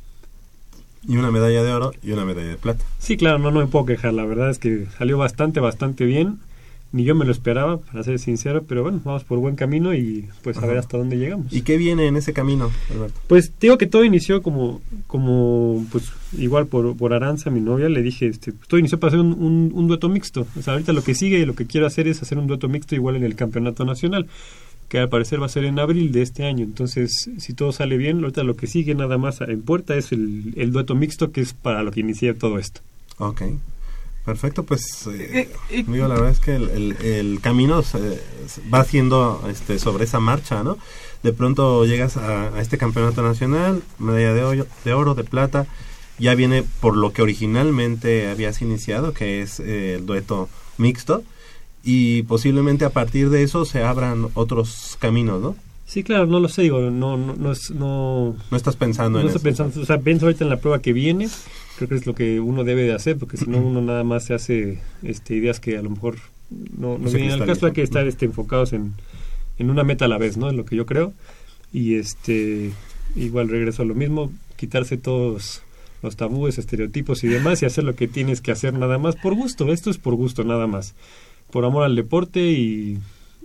Y una medalla de oro y una medalla de plata. Sí, claro, no, no me puedo quejar. La verdad es que salió bastante, bastante bien. Ni yo me lo esperaba, para ser sincero, pero bueno, vamos por buen camino y pues a ver hasta dónde llegamos. ¿Y qué viene en ese camino, Alberto? Pues digo que todo inició como, como pues igual por, por Aranza, mi novia, le dije, este, todo inició para hacer un, un, un dueto mixto. O sea, ahorita lo que sigue y lo que quiero hacer es hacer un dueto mixto igual en el campeonato nacional, que al parecer va a ser en abril de este año. Entonces, si todo sale bien, ahorita lo que sigue nada más en puerta es el, el dueto mixto, que es para lo que inicié todo esto. Ok. Perfecto, pues eh, Eh, amigo, la verdad es que el, el- el camino se- va haciendo este, sobre esa marcha, ¿no? De pronto llegas a, a este campeonato nacional, medalla de, oro- de oro, de plata, ya viene por lo que originalmente habías iniciado, que es eh, el dueto mixto, y posiblemente a partir de eso se abran otros caminos, ¿no? Sí, claro, no lo sé, digo, no, no, no es, no, No estás pensando no en estoy eso. pensando, o sea, pienso ahorita en la prueba que viene, creo que es lo que uno debe de hacer, porque si no uno nada más se hace este, ideas que a lo mejor no, no vienen al caso, hay que estar este, enfocados en, en una meta a la vez, ¿no? Es lo que yo creo, y este, igual regreso a lo mismo, quitarse todos los tabúes, estereotipos y demás, y hacer lo que tienes que hacer nada más por gusto, esto es por gusto nada más, por amor al deporte y,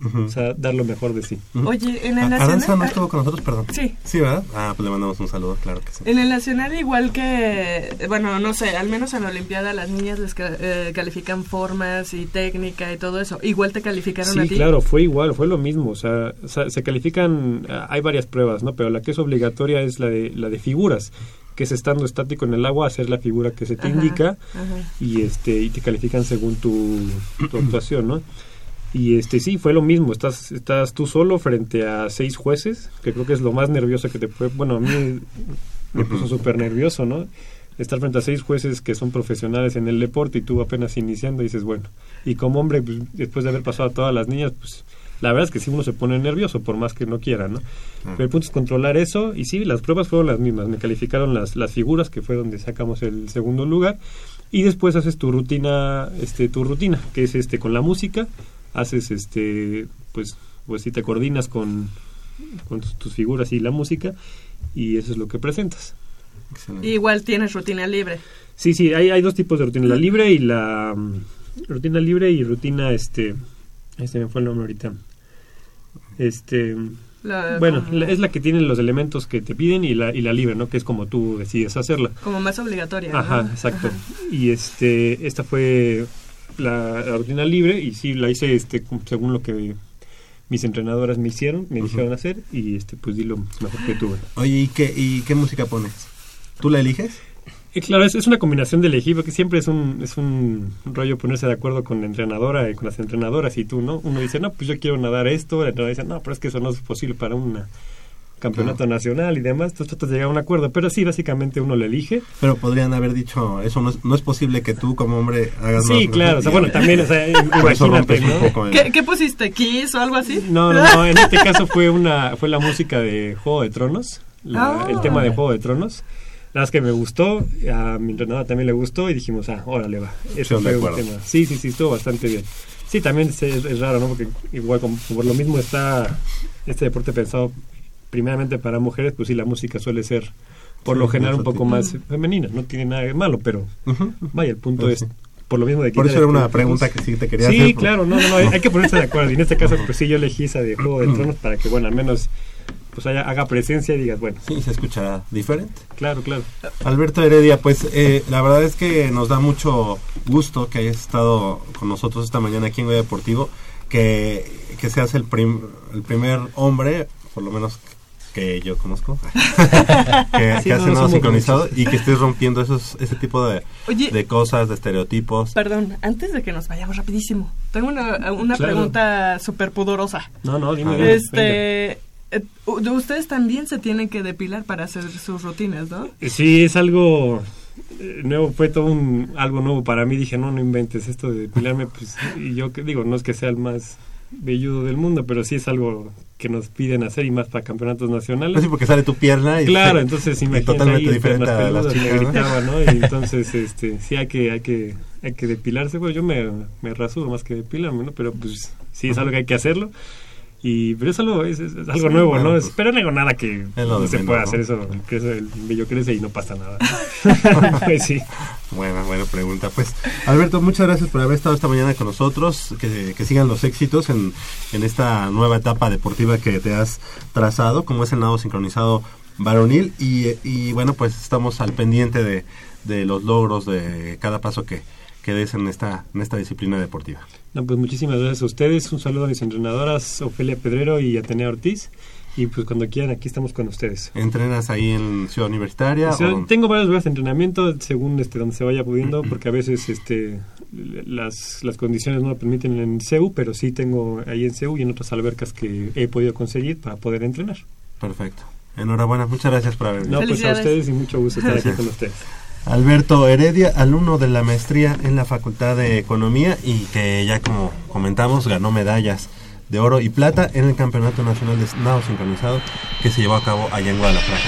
O sea, dar lo mejor de sí. Oye, en el A- nacional... Aranza no estuvo con nosotros, perdón. Sí. Sí, ¿verdad? Ah, pues le mandamos un saludo, claro que sí. En el nacional, igual que, bueno, no sé, al menos en la Olimpiada las niñas les ca- eh, califican formas y técnica y todo eso. Igual te calificaron a Sí, ti. claro, fue igual, fue lo mismo. O sea, o sea, se califican, ah, hay varias pruebas, ¿no? Pero la que es obligatoria es la de, la de figuras, que es estando estático en el agua, hacer la figura que se te Ajá, indica ajá. y este y te califican según tu, tu actuación, ¿no? Y este sí, fue lo mismo, estás, estás tú solo frente a seis jueces, que creo que es lo más nervioso que te puede, bueno, a mí me puso súper nervioso, ¿no? Estar frente a seis jueces que son profesionales en el deporte y tú apenas iniciando dices, bueno, y como hombre, pues, después de haber pasado a todas las niñas, pues la verdad es que sí uno se pone nervioso, por más que no quiera, ¿no? Pero el punto es controlar eso, y sí, las pruebas fueron las mismas, me calificaron las, las figuras, que fue donde sacamos el segundo lugar, y después haces tu rutina, este, tu rutina, que es este con la música, haces este, pues, pues si te coordinas con, con tus, tus figuras y la música, y eso es lo que presentas. Igual tienes rutina libre. Sí, sí, hay, hay dos tipos de rutina, la libre y la mm, rutina libre y rutina, este, este me fue el nombre ahorita. Este, La- bueno, la- es la que tiene los elementos que te piden y la, y la libre, ¿no? Que es como tú decides hacerla. Como más obligatoria. ¿no? Ajá, exacto. Ajá. Y este, esta fue la, la rutina libre y sí la hice este según lo que mis entrenadoras me hicieron, me dijeron hacer y este pues di lo mejor que tuve. Oye, ¿y qué, ¿y qué música pones? ¿Tú la eliges? Y claro, es, es una combinación de elegir, porque siempre es un, es un rollo ponerse de acuerdo con la entrenadora y con las entrenadoras y tú, ¿no? Uno dice, no, pues yo quiero nadar esto, la entrenadora dice, no, pero es que eso no es posible para un campeonato nacional y demás, entonces tratas de llegar a un acuerdo, pero sí, básicamente uno lo elige. Pero podrían haber dicho, eso no es, no es posible que tú como hombre hagas Sí, más claro, o sea, bueno, también, o sea, imagínate, rompes un ¿no? poco ¿Qué, qué pusiste? ¿Kiss o algo así? No, no, no, en este caso fue una fue la música de Juego de Tronos, la- Ah. el tema de Juego de Tronos. La verdad es que me gustó, a mi entrenadora también le gustó y dijimos, ah, órale va. Eso fue un tema. Sí, sí, sí, estuvo bastante bien. Sí, también es, es- es raro, ¿no? Porque igual como, por lo mismo está este deporte pensado primeramente para mujeres, pues sí, la música suele ser por Sí, lo general un poco más femenina. No tiene nada de malo, pero vaya, el punto Pues es sí. por lo mismo de Por eso era una pregunta que sí te quería Sí, hacer. claro, no, no, no, hay, hay que ponerse de acuerdo. Y en este caso, pues sí, yo elegí esa de Juego de Tronos para que, bueno, al menos pues haya, haga presencia y digas, bueno, Sí, se escucha diferente. claro, claro. Alberto Heredia, pues eh, la verdad es que nos da mucho gusto que hayas estado con nosotros esta mañana aquí en Goya Deportivo, que, que seas el, prim- el primer hombre, por lo menos que yo conozco, que, Sí, que no, hace no nado somos sincronizado muchos. y que estés rompiendo esos, ese tipo de, Oye, de cosas, de estereotipos. perdón, antes de que nos vayamos rapidísimo, tengo una, una Claro. pregunta súper pudorosa. No, no, dime. Venga. Este, eh, ustedes también se tienen que depilar para hacer sus rutinas, ¿no? Sí, es algo eh, nuevo, fue todo un, algo nuevo para mí. Dije, no, no inventes esto de depilarme. Pues, y yo que digo, no es que sea el más velludo del mundo, pero sí es algo que nos piden hacer y más para campeonatos nacionales. Pues sí, porque sale tu pierna y, Claro, entonces imagínate totalmente ahí, diferente a las gritaba, ¿no? Y entonces, este, sí hay que, hay que, hay que depilarse, pues yo me, me rasuro más que depilarme, ¿no? Pero pues sí es algo que hay que hacerlo. Y, pero es algo, es, es algo Sí, nuevo, ¿no? pues, Es- pero no digo nada que no se pueda ¿no? hacer eso, crece, el vello crece y no pasa nada. pues sí. Buena, buena pregunta. Pues, Alberto, muchas gracias por haber estado esta mañana con nosotros. Que, que sigan los éxitos en, en esta nueva etapa deportiva que te has trazado, como es el nado sincronizado varonil. Y, y bueno, pues estamos al pendiente de, de los logros de cada paso que, que des en esta, en esta disciplina deportiva. No, pues muchísimas gracias a ustedes. Un saludo a mis entrenadoras, Ofelia Pedrero y Atenea Ortiz. Y pues cuando quieran, aquí estamos con ustedes. ¿Entrenas ahí en Ciudad Universitaria? O sea, o tengo varios lugares de entrenamiento según este donde se vaya pudiendo porque a veces este las, las condiciones no lo permiten en CEU pero sí tengo ahí en CEU y en otras albercas que he podido conseguir para poder entrenar Perfecto. Enhorabuena, muchas gracias por haber venido. no pues a ustedes y mucho gusto estar aquí con ustedes Alberto Heredia, alumno de la maestría en la Facultad de Economía y que ya como comentamos ganó medallas de oro y plata en el Campeonato Nacional de Nado Sincronizado que se llevó a cabo allá en Guadalajara.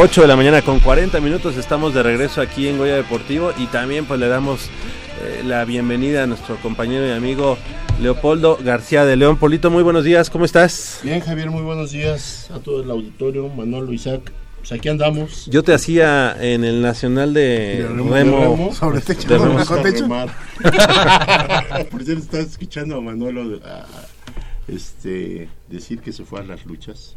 8 de la mañana con 40 minutos estamos de regreso aquí en Goya Deportivo y también pues le damos eh, la bienvenida a nuestro compañero y amigo Leopoldo García de León. Polito, muy buenos días, ¿cómo estás? Bien, Javier, muy buenos días a todo el auditorio, Manolo, Isaac. Pues aquí andamos. Yo te hacía en el Nacional de, De Remo, Remo, sobre techo, de Remo. techo. Remar. Por cierto, estás escuchando a Manolo ah, este, decir que se fue a las luchas.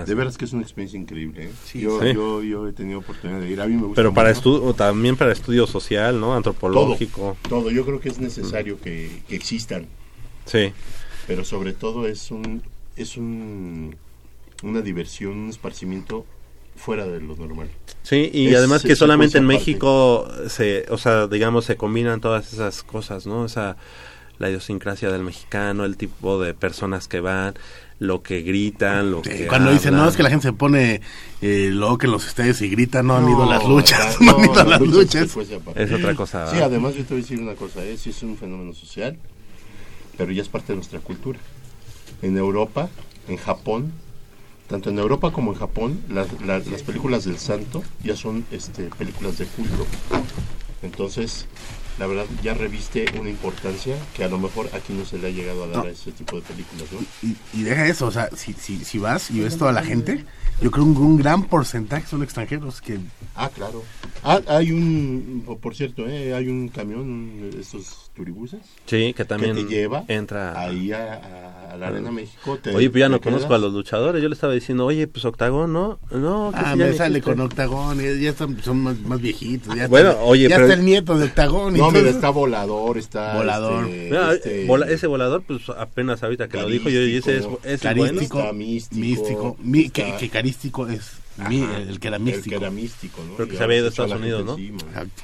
De sí. veras que es una experiencia increíble. ¿eh? Sí, yo, sí. Yo, yo he tenido oportunidad de ir. A mí me gusta Pero para estudio, también para estudio social, ¿no? Antropológico. Todo, yo creo que es necesario que, que existan. Sí. pero sobre todo es un es un una diversión, un esparcimiento fuera de lo normal. Sí, y Es- además que solamente en México se, o sea, digamos, se combinan todas esas cosas, ¿no? Esa la idiosincrasia del mexicano, el tipo de personas que van, lo que gritan, lo Sí, que cuando dicen, no, es que la gente se pone eh, loca en los estadios y grita, no, han ido a las luchas, no, no, han ido a las luchas. Es otra cosa. Sí, además yo te voy a decir una cosa, ¿eh? sí es un fenómeno social, pero ya es parte de nuestra cultura. En Europa, en Japón, tanto en Europa como en Japón, las, las- las películas del santo ya son este, películas de culto. Entonces, la verdad, ya reviste una importancia que a lo mejor aquí no se le ha llegado a dar No. a ese tipo de películas, ¿no? Y, y deja eso, o sea, si, si, si vas y ves toda la gente, yo creo un, un gran porcentaje son extranjeros que... Ah, claro. Ah, hay un, o por cierto, ¿eh? hay un camión, estos turibuses, Sí, que también que te lleva entra. ahí a, a- a la Arena México. te- Oye, pues ya no conozco a quedas. los luchadores. Yo le estaba diciendo, oye, pues Octagón, ¿no? No, que Ah, ya me sale existe. con Octagón, y ya están, son más, más viejitos. Ya Bueno, está, oye, ya pero- está el nieto de Octagón. y No, mira, está volador, está. Volador. este, Mira, este, vola- ese volador, pues apenas ahorita que lo dijo, yo dije, ese es, es bueno. carístico, Está místico, místico, mi- está- que, que carístico es mi- Ajá, el que era El místico. que era místico, ¿no? Creo que se había ido a Estados Unidos, ¿no? Exacto.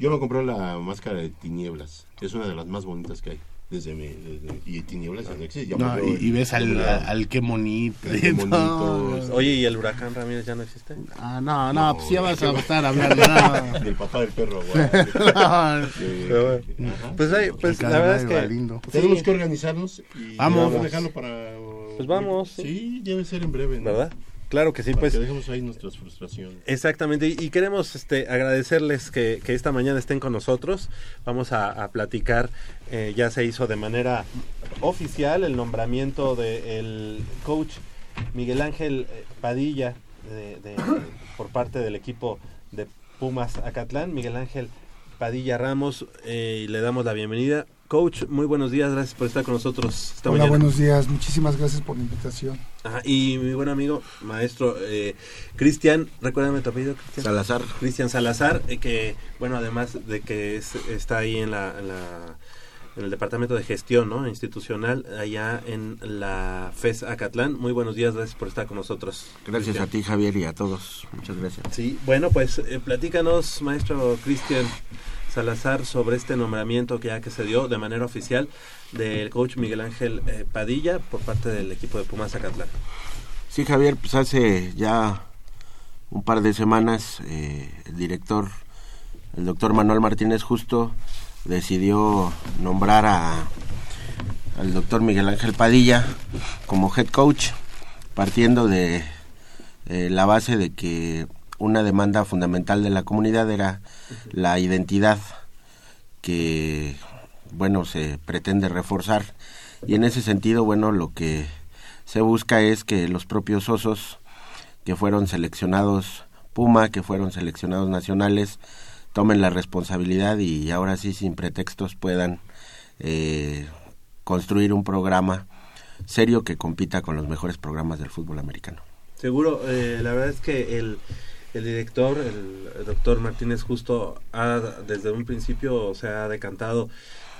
Yo me compré la máscara de tinieblas. Es una de las más bonitas que hay. Desde, mi- desde- y tinieblas ya no existe. ya No, y, ves al, al qué monito. No, Oye, ¿y el huracán Ramírez ya no existe? Ah, no, no, pues ya vas a estar hablando. No. del papá del perro. Ajá. Pues, ahí, pues la verdad es que... lindo. Tenemos sí, que organizarnos y Vamos. vamos a dejarlo para. Pues vamos, sí. Sí, debe ser en breve. ¿no? ¿Verdad? Claro que sí, Para pues... que dejemos ahí nuestras frustraciones. Exactamente, y, y queremos este, agradecerles que, que esta mañana estén con nosotros. Vamos a, a platicar, eh, ya se hizo de manera oficial el nombramiento del coach Miguel Ángel eh, Padilla de- de- por parte del equipo de Pumas Acatlán. Miguel Ángel Padilla Ramos, eh, y le damos la bienvenida. Coach, muy buenos días, gracias por estar con nosotros esta Hola, mañana. buenos días. Muchísimas gracias por la invitación. Ajá, y mi buen amigo, maestro eh, Cristian, recuérdame tu apellido, Cristian. Salazar. Cristian Salazar, eh, que, bueno, además de que es- está ahí en la, en la- en el departamento de gestión ¿no? institucional, allá en la FES Acatlán. Muy buenos días, gracias por estar con nosotros. Gracias a ti, Javier, y a todos. Muchas gracias. Sí, bueno, pues eh, platícanos, maestro Cristian Salazar, sobre este nombramiento que ya que se dio de manera oficial del coach Miguel Ángel eh, Padilla por parte del equipo de Pumas Acatlán. Sí, Javier, pues hace ya un par de semanas eh, el director, el doctor Manuel Martínez Justo, decidió nombrar a al doctor Miguel Ángel Padilla como head coach, partiendo de eh, la base de que una demanda fundamental de la comunidad era la identidad que bueno se pretende reforzar y en ese sentido bueno lo que se busca es que los propios osos que fueron seleccionados Puma, que fueron seleccionados nacionales, tomen la responsabilidad y ahora sí sin pretextos puedan eh, construir un programa serio que compita con los mejores programas del fútbol americano. Seguro, eh, la verdad es que el, el director, el, el doctor Martínez Justo, ha, desde un principio se ha decantado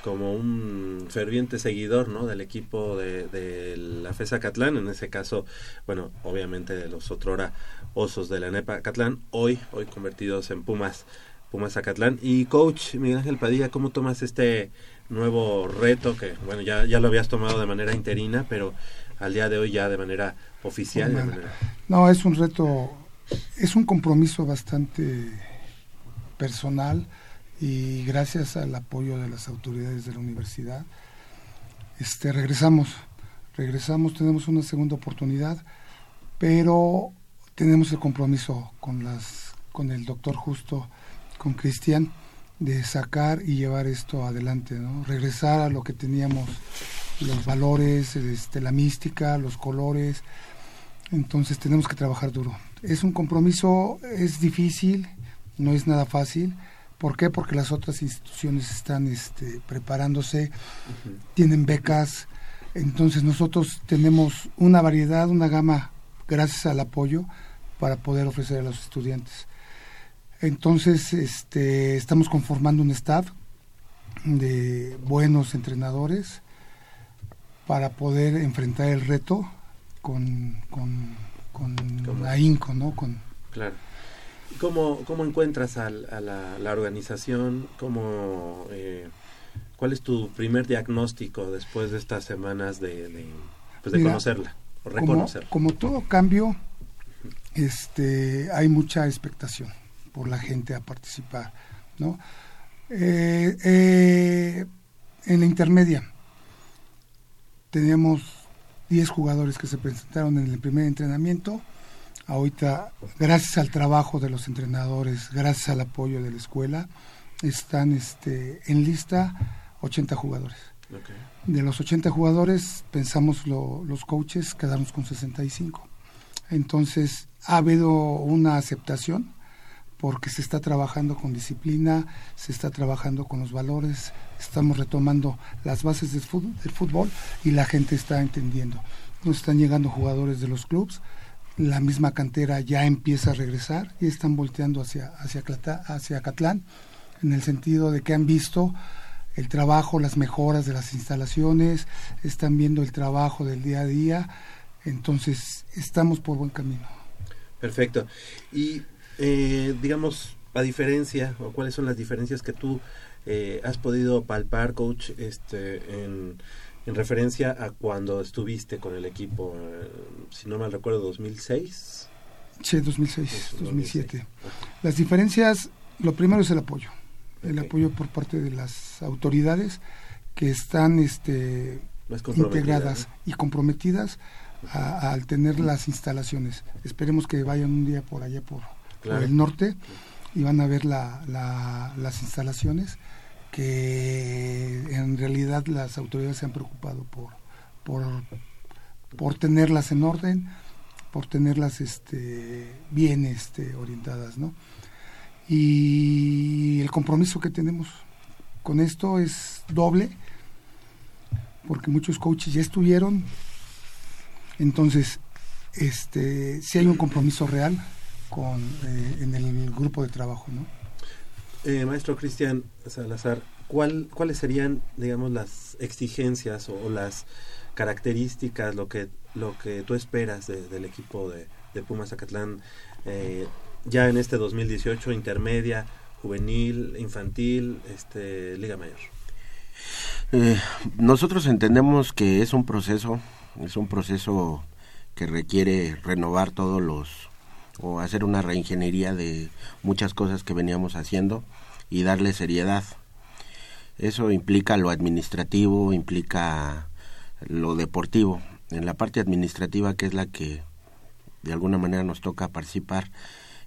como un ferviente seguidor ¿no? del equipo de, de la FESA Catlán, en ese caso, bueno, obviamente de los otrora osos de la NEPA Catlán, hoy, hoy convertidos en Pumas, Pumas Acatlán. Y coach Miguel Ángel Padilla, ¿cómo tomas este nuevo reto que, bueno, ya, ya lo habías tomado de manera interina, pero al día de hoy ya de manera oficial? de manera- No, es un reto, es un compromiso bastante personal y gracias al apoyo de las autoridades de la universidad, este, regresamos, regresamos, tenemos una segunda oportunidad, pero tenemos el compromiso con las con el doctor Justo, con Cristian, de sacar y llevar esto adelante, ¿no? regresar a lo que teníamos, los valores, este, la mística, los colores. Entonces tenemos que trabajar duro. Es un compromiso, es difícil, no es nada fácil. ¿Por qué? Porque las otras instituciones están este, preparándose, tienen becas. Entonces nosotros tenemos una variedad, una gama, gracias al apoyo, para poder ofrecer a los estudiantes. Entonces, este, estamos conformando un staff de buenos entrenadores para poder enfrentar el reto con, con, con ahínco, ¿no? Con, claro. ¿Cómo, cómo encuentras a, la, la, organización? ¿Cómo, eh, ¿Cuál es tu primer diagnóstico después de estas semanas de, de, pues de conocerla o reconocerla? Como, como todo cambio, este, hay mucha expectación por la gente a participar, ¿no? Eh, eh, en la intermedia teníamos 10 jugadores que se presentaron en el primer entrenamiento. Ahorita, gracias al trabajo de los entrenadores, gracias al apoyo de la escuela, están este, en lista 80 jugadores. De los 80 jugadores, pensamos los coaches, quedamos con 65. Entonces, ha habido una aceptación porque se está trabajando con disciplina, se está trabajando con los valores, estamos retomando las bases del fútbol, y la gente está entendiendo. Nos están llegando jugadores de los clubes, la misma cantera ya empieza a regresar y están volteando hacia, hacia, hacia Catlán, en el sentido de que han visto el trabajo, las mejoras de las instalaciones, están viendo el trabajo del día a día, entonces estamos por buen camino. Perfecto. Y eh, digamos, a diferencia, o cuáles son las diferencias que tú eh, has podido palpar, coach, este, en, referencia a cuando estuviste con el equipo, eh, si no mal recuerdo, 2006? Sí, 2006, 2007. Las diferencias, lo primero es el apoyo, el apoyo por parte de las autoridades que están este, integradas y comprometidas al tener las instalaciones. Esperemos que vayan un día por allá por por el norte y van a ver la, las instalaciones que en realidad las autoridades se han preocupado por, por, por tenerlas en orden, por tenerlas este, bien este, orientadas. ¿no? Y el compromiso que tenemos con esto es doble, porque muchos coaches ya estuvieron, entonces este, si hay un compromiso real, con, eh, en el grupo de trabajo. ¿no? Eh, maestro Cristian Salazar, ¿cuál, ¿cuáles serían, digamos, las exigencias o, las características, lo que, lo que tú esperas del equipo de, de Pumas Zacatlán eh, ya en este 2018, intermedia, juvenil, infantil, este, Liga Mayor? nosotros entendemos que es un proceso, es un proceso que requiere renovar todos los o hacer una reingeniería de muchas cosas que veníamos haciendo y darle seriedad. Eso implica lo administrativo, implica lo deportivo. En la parte administrativa, que es la que de alguna manera nos toca participar,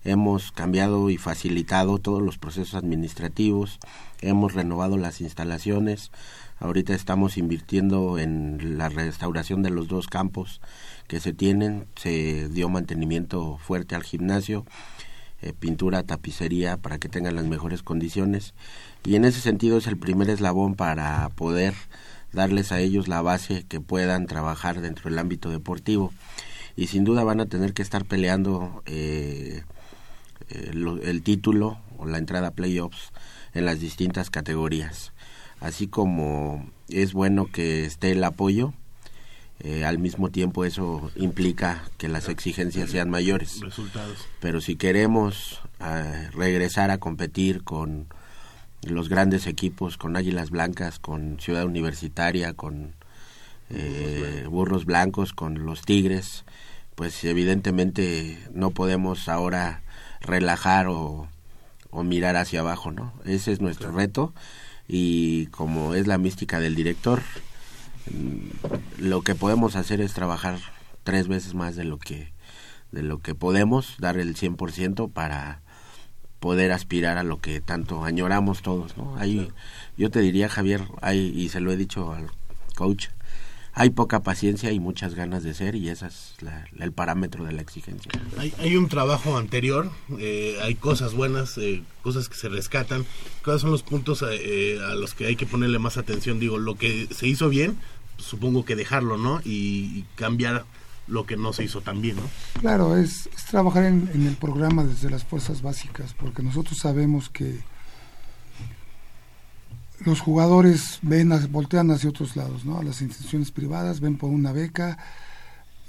hemos cambiado y facilitado todos los procesos administrativos, hemos renovado las instalaciones, ahorita estamos invirtiendo en la restauración de los dos campos que se tienen, se dio mantenimiento fuerte al gimnasio, eh, pintura, tapicería para que tengan las mejores condiciones. Y en ese sentido es el primer eslabón para poder darles a ellos la base que puedan trabajar dentro del ámbito deportivo. Y sin duda van a tener que estar peleando eh, el, el título o la entrada a playoffs en las distintas categorías. Así como es bueno que esté el apoyo eh, al mismo tiempo eso implica que las exigencias sean mayores. Pero si queremos eh, regresar a competir con los grandes equipos, con Águilas Blancas, con Ciudad Universitaria, con eh, Burros Blancos, con los Tigres, pues evidentemente no podemos ahora relajar o, o mirar hacia abajo, ¿no? Ese es nuestro reto y como es la mística del director, lo que podemos hacer es trabajar tres veces más de lo que de lo que podemos, dar el 100% para poder aspirar a lo que tanto añoramos todos, ¿no? Hay, yo te diría, Javier, hay, y se lo he dicho al coach, hay poca paciencia y muchas ganas de ser y ese es la- el parámetro de la exigencia. Hay, hay un trabajo anterior, eh, hay cosas buenas, eh, cosas que se rescatan. ¿Cuáles son los puntos eh, eh, a los que hay que ponerle más atención? Digo, lo que se hizo bien, supongo que dejarlo, ¿no? Y, cambiar lo que no se hizo tan bien, ¿no? Claro, es, trabajar en, el programa desde las fuerzas básicas, porque nosotros sabemos que los jugadores ven, voltean hacia otros lados, ¿no? A las instituciones privadas, ven por una beca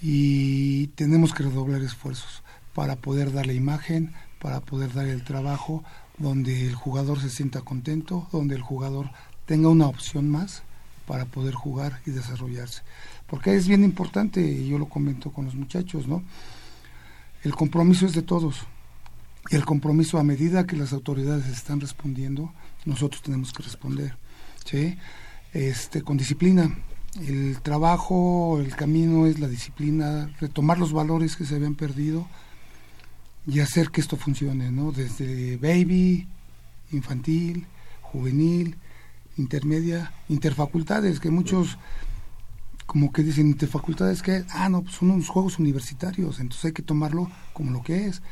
y tenemos que redoblar esfuerzos para poder darle imagen, para poder dar el trabajo donde el jugador se sienta contento, donde el jugador tenga una opción más para poder jugar y desarrollarse. Porque es bien importante, y yo lo comento con los muchachos, ¿no? El compromiso es de todos. Y el compromiso a medida que las autoridades están respondiendo, nosotros tenemos que responder, ¿sí? Este, con disciplina. El trabajo, el camino es la disciplina, retomar los valores que se habían perdido y hacer que esto funcione, ¿no? Desde baby, infantil, juvenil, intermedia, interfacultades, que muchos como que dicen interfacultades que, ah, no, pues son unos juegos universitarios, entonces hay que tomarlo como lo que es.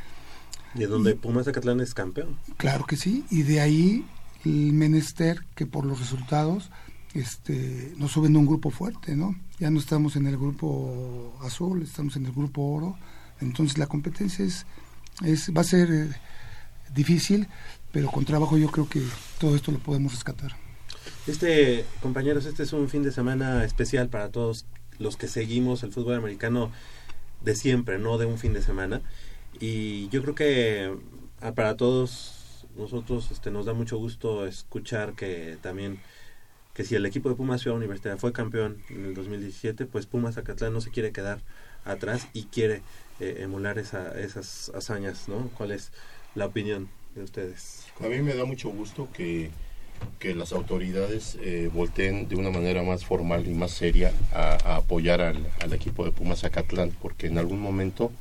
Y en donde Pumas Zacatlán es campeón. Claro que sí, y de ahí el menester que por los resultados este, nos suben a un grupo fuerte, ¿no? Ya no estamos en el grupo azul, estamos en el grupo oro, entonces la competencia es, es va a ser eh, difícil, pero con trabajo yo creo que todo esto lo podemos rescatar. Este, compañeros, este es un fin de semana especial para todos los que seguimos el fútbol americano de siempre, no de un fin de semana. Y yo creo que ah, para todos nosotros este, nos da mucho gusto escuchar que también que si el equipo de Pumas Ciudad Universitaria fue campeón en el 2017, pues Pumas Zacatlán no se quiere quedar atrás y quiere eh, emular esa, esas hazañas, ¿no? ¿Cuál es la opinión de ustedes? A mí me da mucho gusto que, que las autoridades eh, volteen de una manera más formal y más seria a, a apoyar al, al equipo de Pumas Zacatlán, porque en algún momento,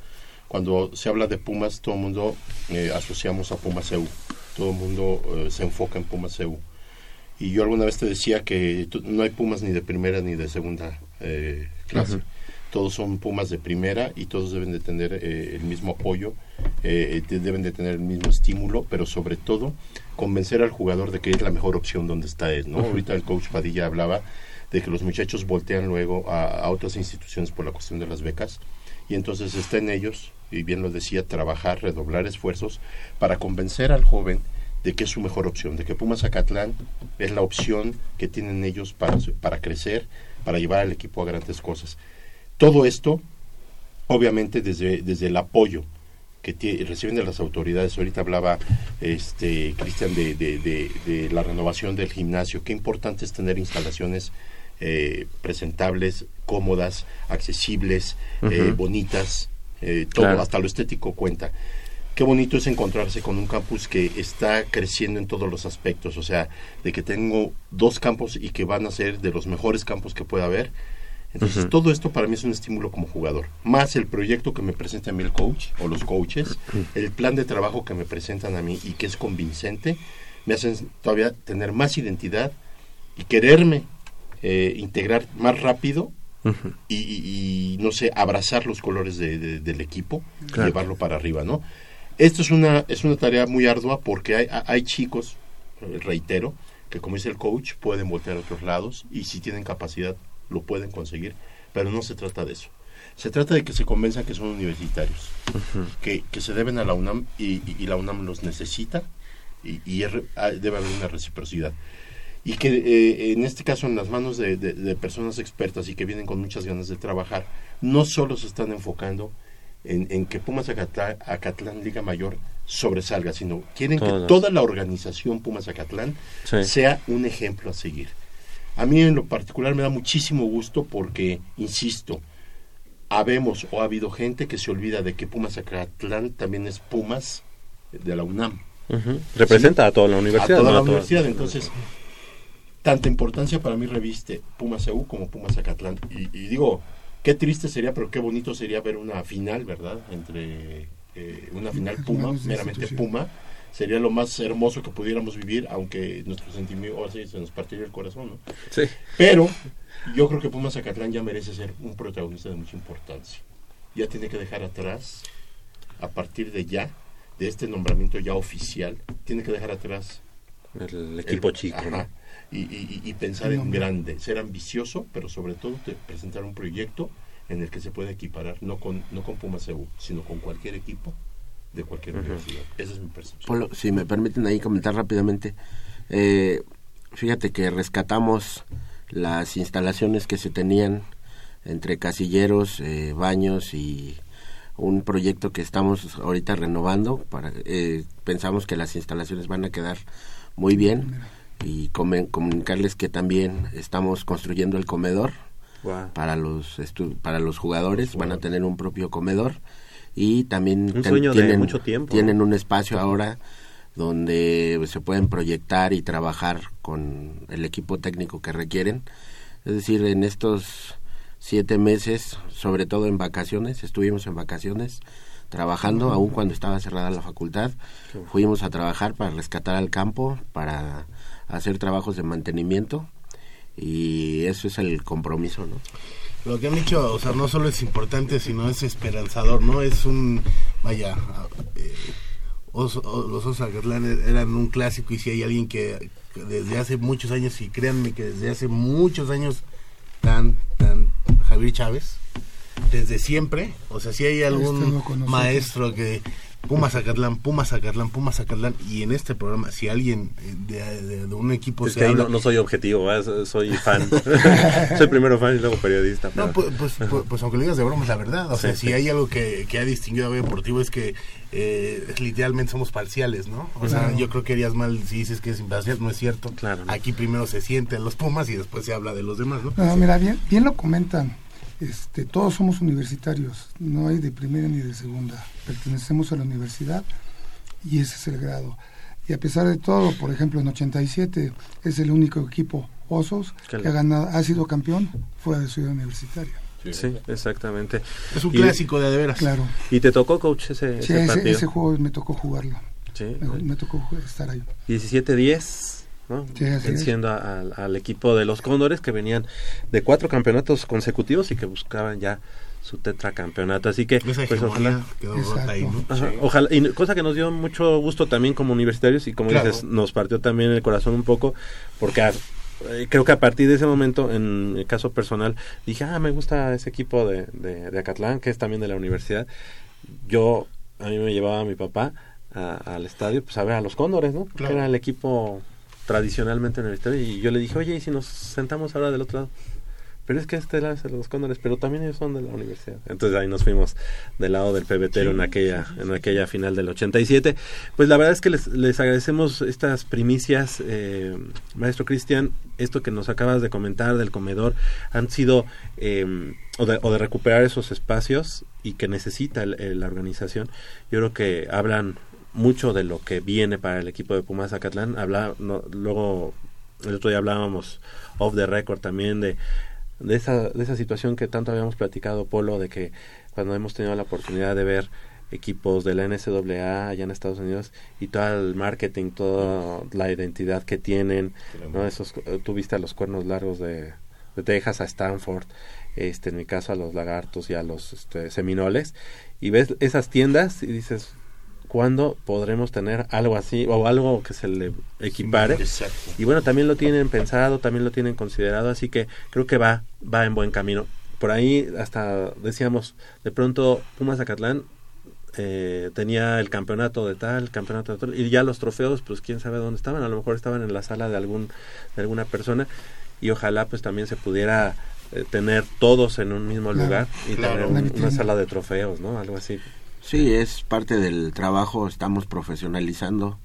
cuando se habla de Pumas, todo el mundo eh, asociamos a Pumas EU, todo el mundo eh, se enfoca en Pumas EU. Y yo alguna vez te decía que no hay Pumas ni de primera ni de segunda eh, clase. Todos son Pumas de primera y todos deben de tener el mismo apoyo, de- deben de tener el mismo estímulo, pero sobre todo convencer al jugador de que es la mejor opción donde está él. ¿no? Ahorita el coach Padilla hablaba de que los muchachos voltean luego a, a otras instituciones por la cuestión de las becas y entonces está en ellos, y bien lo decía, trabajar, redoblar esfuerzos para convencer al joven de que es su mejor opción, de que Pumas Zacatlán es la opción que tienen ellos para, para crecer, para llevar al equipo a grandes cosas. Todo esto, obviamente, desde, desde el apoyo que reciben de las autoridades. Ahorita hablaba este Cristian de, de- de- de la renovación del gimnasio. Qué importante es tener instalaciones eh, presentables, cómodas, accesibles, eh, bonitas. eh, todo, Claro. hasta lo estético cuenta. Qué bonito es encontrarse con un campus que está creciendo en todos los aspectos, o sea, de que tengo dos campos y que van a ser de los mejores campos que pueda haber. Entonces, todo esto para mí es un estímulo como jugador. Más el proyecto que me presenta a mí el coach o los coaches, el plan de trabajo que me presentan a mí y que es convincente, me hacen todavía tener más identidad y quererme eh, integrar más rápido y, y- y, no sé, abrazar los colores de- de- del equipo y llevarlo para arriba, ¿no? Esto es una, es una tarea muy ardua porque hay, hay chicos, eh, reitero, que como dice el coach, pueden voltear a otros lados y si tienen capacidad lo pueden conseguir, pero no se trata de eso. Se trata de que se convenzan que son universitarios, que, que se deben a la UNAM y, y- y la UNAM los necesita y, ah, debe haber una reciprocidad. Y que eh, en este caso en las manos de, de- de personas expertas y que vienen con muchas ganas de trabajar, no solo se están enfocando en, en que Pumas Acatlán, Acatlán Liga Mayor sobresalga, sino quieren que toda la organización Pumas Acatlán Sí. sea un ejemplo a seguir. A mí en lo particular me da muchísimo gusto porque, insisto, habemos o ha habido gente que se olvida de que Pumas Acatlán también es Pumas de la UNAM. Representa Sí. a toda la universidad. A toda ¿no? la A universidad, entonces, tanta importancia para mí reviste Pumas EU como Pumas Acatlán. Y, y digo, Qué triste sería, pero qué bonito sería ver una final, ¿verdad? Entre eh, una final Puma, meramente Puma. Sería lo más hermoso que pudiéramos vivir, aunque nuestro sentimiento, se nos partiría el corazón, ¿no? Sí. Pero yo creo que Puma Zacatlán ya merece ser un protagonista de mucha importancia. Ya tiene que dejar atrás, a partir de ya, de este nombramiento ya oficial, tiene que dejar atrás el equipo chico, ajá, y, y- y pensar en grande, ser ambicioso, pero sobre todo te- presentar un proyecto en el que se pueda equiparar, no con, no con Pumas EU, sino con cualquier equipo de cualquier universidad. Esa es mi percepción. Polo, si me permiten ahí comentar rápidamente, eh, fíjate que rescatamos las instalaciones que se tenían entre casilleros, eh, baños y un proyecto que estamos ahorita renovando. Para, eh, pensamos que las instalaciones van a quedar muy bien y comunicarles que también estamos construyendo el comedor para los estu- para los jugadores van a tener un propio comedor y también Un de tienen, mucho tiempo, tienen un espacio ahora donde se pueden proyectar y trabajar con el equipo técnico que requieren. Es decir en estos siete meses sobre todo en vacaciones estuvimos en vacaciones trabajando aun cuando estaba cerrada la facultad. Fuimos a trabajar para rescatar al campo para hacer trabajos de mantenimiento y eso es el compromiso no Lo que han dicho, o sea, no solo es importante, sino es esperanzador, ¿no? Es un, vaya, eh, Oso- o- los Osos Zacatlán eran un clásico y si hay alguien que, desde hace muchos años, y créanme que desde hace muchos años, tan, tan, Javier Chávez, desde siempre, o sea, si hay algún con nosotros. maestro que Puma Zacatlán, Puma Zacatlán, Puma Zacatlán, y en este programa, si alguien eh, de, de- de un equipo Es se que ahí habla- no, no soy objetivo, ¿verdad? soy fan. soy primero fan y luego periodista. pero- No, pues, pues, pues- pues aunque lo digas de broma es la verdad. O sea, Sí. si hay algo que, que ha distinguido a B Deportivo es que eh, literalmente somos parciales, ¿no? O sea, Claro. yo creo que harías mal si dices que es imparcial, no es cierto. Aquí primero se sienten los Pumas y después se habla de los demás, ¿no? No, mira, bien, bien lo comentan. Este, todos somos universitarios, no hay de primera ni de segunda. Pertenecemos a la universidad y ese es el grado. Y a pesar de todo, por ejemplo, en 87 es el único equipo Osos Que ha ganado, ha sido campeón fuera de Ciudad Universitaria. Sí, exactamente. Es un clásico de veras. Claro. ¿Y te tocó, coach, ese, Sí, ese ese, partido? ese juego me tocó jugarlo. Sí. Me, me tocó estar ahí. 17-10, ¿no? Sí. Venciendo a- al, al equipo de los Cóndores que venían de cuatro campeonatos consecutivos y que buscaban ya su tetracampeonato. Así que, Esa pues ojalá. quedó rota ahí, ¿no? Ajá, Sí. ojalá, y cosa que nos dio mucho gusto también como universitarios y como Claro. dices, nos partió también el corazón un poco porque a- eh, creo que a partir de ese momento, en el caso personal, dije, ah, me gusta ese equipo de, de, de Acatlán, que es también de la universidad. Yo, a mí me llevaba mi papá a- al estadio, pues a ver a los Cóndores, ¿no? Claro. Que era el equipo tradicionalmente universitario y yo le dije, oye, ¿y si nos sentamos ahora del otro lado? Pero es que este lado es de los Cóndores, pero también ellos son de la universidad. Entonces ahí nos fuimos del lado del pebetero Sí, en aquella en aquella final del 87. Pues la verdad es que les, les agradecemos estas primicias, eh, maestro Cristian, esto que nos acabas de comentar del comedor, han sido, eh, o, de, o de recuperar esos espacios y que necesita el- el- la organización, yo creo que hablan mucho de lo que viene para el equipo de Pumas Zacatlán. Habla, no, luego, el otro día hablábamos off the record también de, de, esa, de esa situación que tanto habíamos platicado, Polo, de que cuando hemos tenido la oportunidad de ver equipos de la NCAA allá en Estados Unidos y todo el marketing, toda la identidad que tienen, ¿no? Esos, eh, tú viste a los cuernos largos de, de Texas a Stanford, este, en mi caso a los lagartos y a los este, seminoles, y ves esas tiendas y dices, ¿cuándo podremos tener algo así o algo que se le equipare? Exacto. Y bueno, también lo tienen pensado, también lo tienen considerado, así que creo que va, va en buen camino. Por ahí hasta decíamos, de pronto Pumas Zacatlán eh, tenía el campeonato de tal, campeonato de tal, y ya los trofeos, pues quién sabe dónde estaban, a lo mejor estaban en la sala de algún de alguna persona y ojalá pues también se pudiera eh, tener todos en un mismo Claro, lugar y claro. tener Una un- una vitrina. sala de trofeos, ¿no? Algo así. Sí, es parte del trabajo, estamos profesionalizando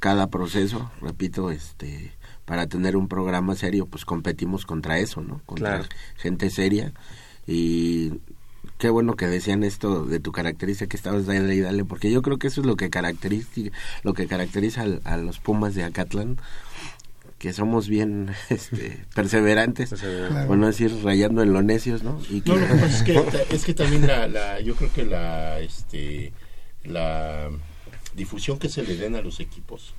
cada proceso, repito, este para tener un programa serio, pues competimos contra eso, ¿no? Contra Claro. gente seria y qué bueno que decían esto de tu característica que estabas dale y dale, porque yo creo que eso es lo que caracteriza lo que caracteriza a, los Pumas de Acatlán que somos bien este, perseverantes, Claro. por no decir rayando en lo necios, ¿no? Y No, lo que pasa es que, ta- es que también la, la- yo creo que la, este, la difusión que se le den a los equipos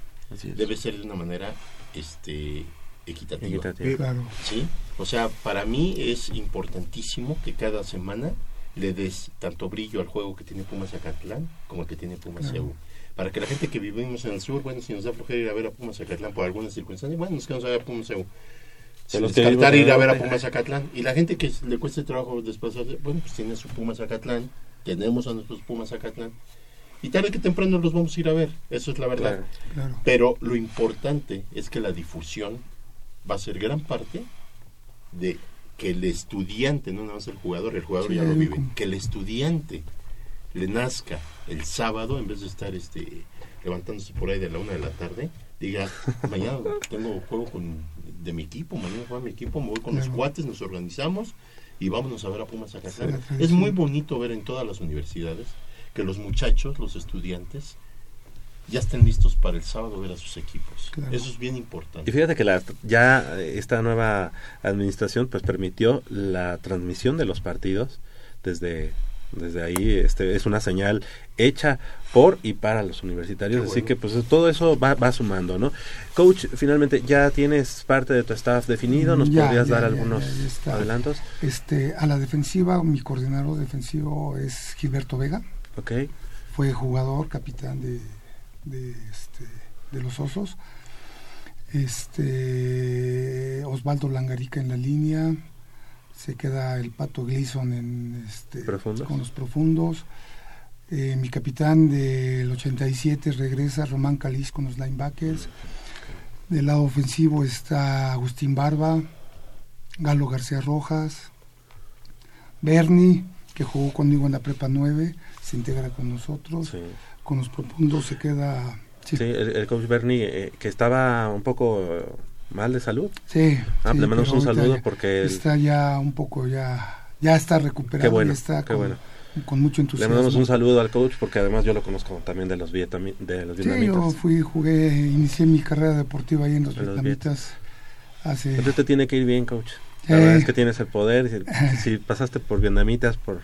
debe ser de una manera, este, equitativa. Equitativa. Claro. Sí, o sea, para mí es importantísimo que cada semana le des tanto brillo al juego que tiene Pumas Zacatlán como el que tiene Pumas Claro. Para que la gente que vivimos en el sur, bueno, si nos da flojera ir a ver a Pumas Zacatlán por alguna circunstancia, bueno, nos quedamos a ver a Pumas. Sin los descartar ir a ver a. Pumas Zacatlán. Y la gente que le cueste trabajo desplazarse, bueno, pues tiene su Pumas Zacatlán, tenemos a nuestros Pumas Zacatlán. Y tarde que temprano los vamos a ir a ver, eso es la verdad. Claro. Claro. Pero lo importante es que la difusión va a ser gran parte de que el estudiante, no nada más el jugador, el jugador Sí, ya lo vive, como- que el estudiante le nazca el sábado en vez de estar este levantándose por ahí de la una de la tarde, diga, mañana tengo juego con, de mi equipo, mañana juega mi equipo, me voy con los cuates, nos organizamos y vámonos a ver a Pumas. Sí, la es muy bonito ver en todas las universidades que los muchachos, los estudiantes, ya estén listos para el sábado ver a sus equipos. Claro. Eso es bien importante. Y fíjate que la, ya eh, esta nueva administración pues permitió la transmisión de los partidos desde desde ahí este es una señal hecha por y para los universitarios así que pues todo eso va, va sumando no coach finalmente ya tienes parte de tu staff definido nos Ya, podrías ya, dar ya, algunos adelantos Este, a la defensiva, mi coordinador defensivo es Gilberto Vega. ok Fue jugador, capitán de, de, este, de los Osos. Este, Osvaldo Langarica en la línea. Se queda el Pato Gleason en, este, con los profundos. Eh, mi capitán del 87 regresa, Román Caliz con los linebackers. Del lado ofensivo está Agustín Barba, Galo García Rojas, Bernie, que jugó conmigo en la Prepa 9, se integra con nosotros. Con los profundos se queda... sí, el, el coach Bernie eh, que estaba un poco mal de salud Sí. ah, sí, le mandamos un saludo ya porque Está ya un poco, ya, ya está recuperado. Qué bueno, está qué con, bueno. con mucho Le entusiasmo. mandamos un saludo al coach porque además yo lo conozco también de los, vietami- de los Sí, yo vietnamitas. fui, jugué, inicié mi carrera deportiva ahí en los En los vietnamitas hace... Entonces te tiene que ir bien, coach. La verdad es que tienes el poder. Si, si pasaste por vietnamitas, por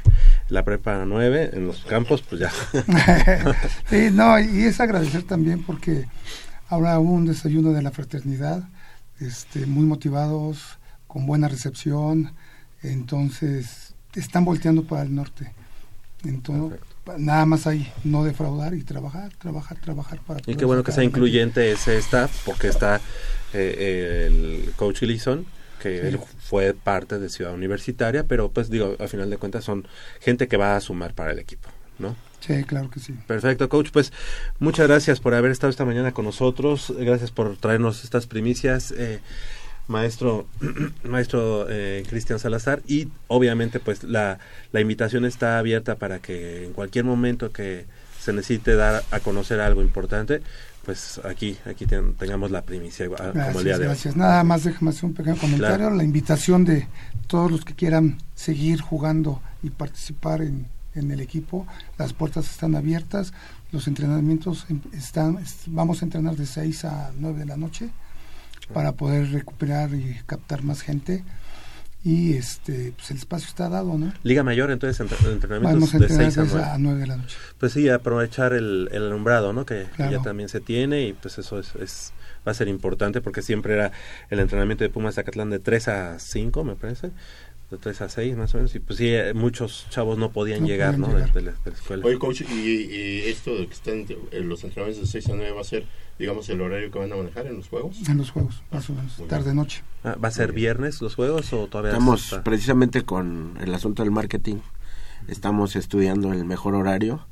la prepa 9, en los campos, pues ya. sí, no, y es agradecer también porque hubo un desayuno de la fraternidad, este, muy motivados, con buena recepción, entonces están volteando para el norte. Entonces, nada más ahí, no defraudar y trabajar, trabajar, trabajar para Y qué bueno que sea incluyente ese staff, porque está eh, el coach Gleason, que Sí. él fue parte de Ciudad Universitaria, pero pues digo, al final de cuentas son gente que va a sumar para el equipo, ¿no? Sí, claro que sí. Perfecto, coach. Pues muchas gracias por haber estado esta mañana con nosotros. Gracias por traernos estas primicias, eh, maestro, maestro eh, Cristian Salazar. Y obviamente, pues la, la invitación está abierta para que en cualquier momento que se necesite dar a conocer algo importante, pues aquí, aquí ten- tengamos la primicia igual, como Gracias, el día de gracias. hoy. Nada más déjame hacer un pequeño comentario. Claro. La invitación de todos los que quieran seguir jugando y participar en, en el equipo, las puertas están abiertas, los entrenamientos em- están, es- vamos a entrenar de 6 a 9 de la noche para poder recuperar y captar más gente y este pues el espacio está dado, ¿no? Liga Mayor, entonces, entre- entrenamientos de entrenar 6 a de 6 9. a 9 de la noche. Pues sí, aprovechar el, el alumbrado, ¿no? Que, ya también se tiene y pues eso es, es- va a ser importante porque siempre era el entrenamiento de Pumas Zacatlán de 3 a 5, me parece, de 3 a 6 más o menos, y pues sí, eh, muchos chavos no podían No llegar, ¿no? llegar. De, de la, de la escuela. Oye, coach, y, y esto de que están en los entrenamientos de 6 a 9 va a ser, digamos, el horario que van a manejar en los juegos. En los juegos, más o menos, tarde-noche. Ah, ¿Va a ser viernes los juegos o todavía Estamos precisamente con el asunto del marketing, estamos estudiando el mejor horario,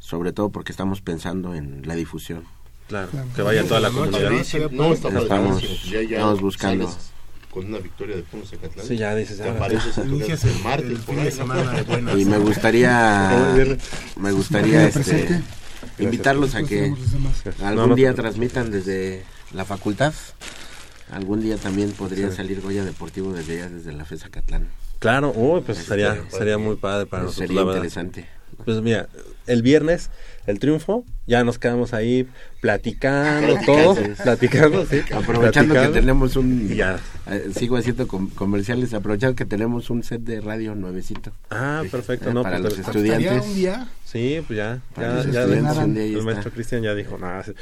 sobre todo porque estamos pensando en la difusión. Claro, que vaya toda la comunidad. No, está estamos, padrísimo, ya- ya estamos buscando. sales con una victoria de Pumas Zacatlán. Sí, ya dices, Te ahora apareces sí. en tu Inicias casa el el- martes el por fin ahí, de ¿no? semana de buenas. Y me gustaría, me gustaría este, invitarlos a que algún día transmitan desde la facultad. Algún día también podría Sí. salir Goya Deportivo desde allá, desde la FESA Catlán. Claro, uy, pues Este, sería, sería muy padre para pues nosotros, sería la verdad. interesante. Pues mira, el viernes, el triunfo, ya nos quedamos ahí platicando todo, platicando, sí. Aprovechando platicando. que tenemos un... Ya. eh, sigo haciendo com- comerciales, aprovechando que tenemos un set de radio nuevecito. Ah, perfecto, Eh, no, para pues, los estudiantes. un día? Sí, pues ya, Para ya, los ya estudiantes, el, maestro Cristian ya dijo, nada. sí.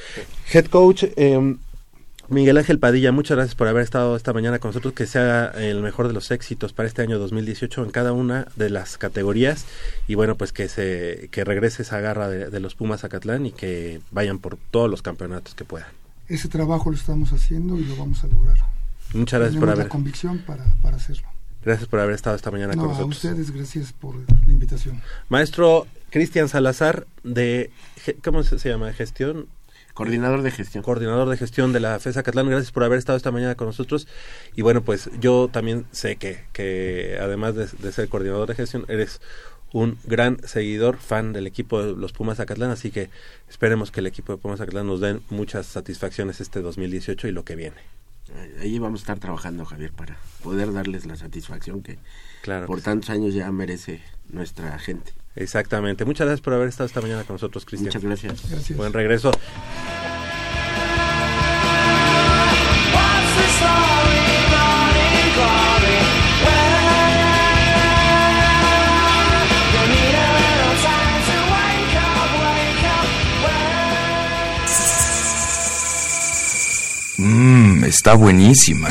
Head coach, eh, Miguel Ángel Padilla, muchas gracias por haber estado esta mañana con nosotros, que sea el mejor de los éxitos para este año 2018 en cada una de las categorías y bueno, pues que se que regrese esa garra de, de los Pumas a Catlán y que vayan por todos los campeonatos que puedan. Ese trabajo lo estamos haciendo y lo vamos a lograr. Muchas gracias por haber la convicción para, para hacerlo. gracias por haber estado esta mañana No, con a nosotros. ustedes gracias por la invitación. Maestro Cristian Salazar de ¿cómo se llama? Gestión Coordinador de gestión. Coordinador de gestión de la FESA Catlán, gracias por haber estado esta mañana con nosotros. Y bueno, pues yo también sé que, que además de, de ser coordinador de gestión, eres un gran seguidor, fan del equipo de los Pumas Acatlán, así que esperemos que el equipo de Pumas Acatlán nos den muchas satisfacciones este 2018 y lo que viene. Ahí vamos a estar trabajando, Javier, para poder darles la satisfacción que Claro por que sí. tantos años ya merece nuestra gente. Exactamente. Muchas gracias por haber estado esta mañana con nosotros, Cristian. Muchas gracias. Gracias. Buen regreso. Mmm, está buenísima.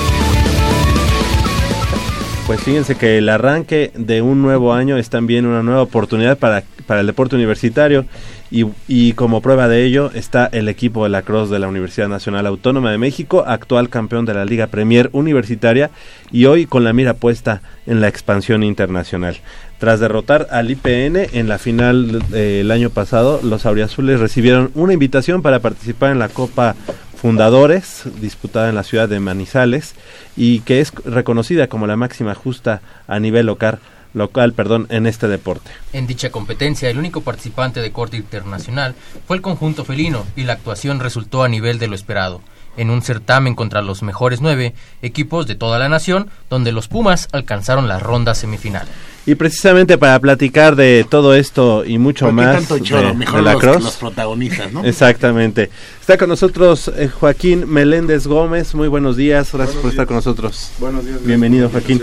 Pues fíjense que el arranque de un nuevo año es también una nueva oportunidad para, para el deporte universitario y, y como prueba de ello está el equipo de la Cross de la Universidad Nacional Autónoma de México, actual campeón de la Liga Premier Universitaria y hoy con la mira puesta en la expansión internacional. Tras derrotar al IPN en la final del año pasado, los auriazules recibieron una invitación para participar en la Copa Fundadores, disputada en la ciudad de Manizales, y que es reconocida como la máxima justa a nivel local, local perdón, en este deporte. En dicha competencia, el único participante de corte internacional fue el conjunto felino y la actuación resultó a nivel de lo esperado, en un certamen contra los mejores nueve equipos de toda la nación, donde los Pumas alcanzaron la ronda semifinal. Y precisamente para platicar de todo esto y mucho ¿Por qué más tanto choro? de, Mejor de la los- Cross. los protagonistas, ¿no? Exactamente. Está con nosotros eh, Joaquín Meléndez Gómez. Muy buenos días. Gracias por estar con nosotros. Buenos días. Bienvenido, Joaquín.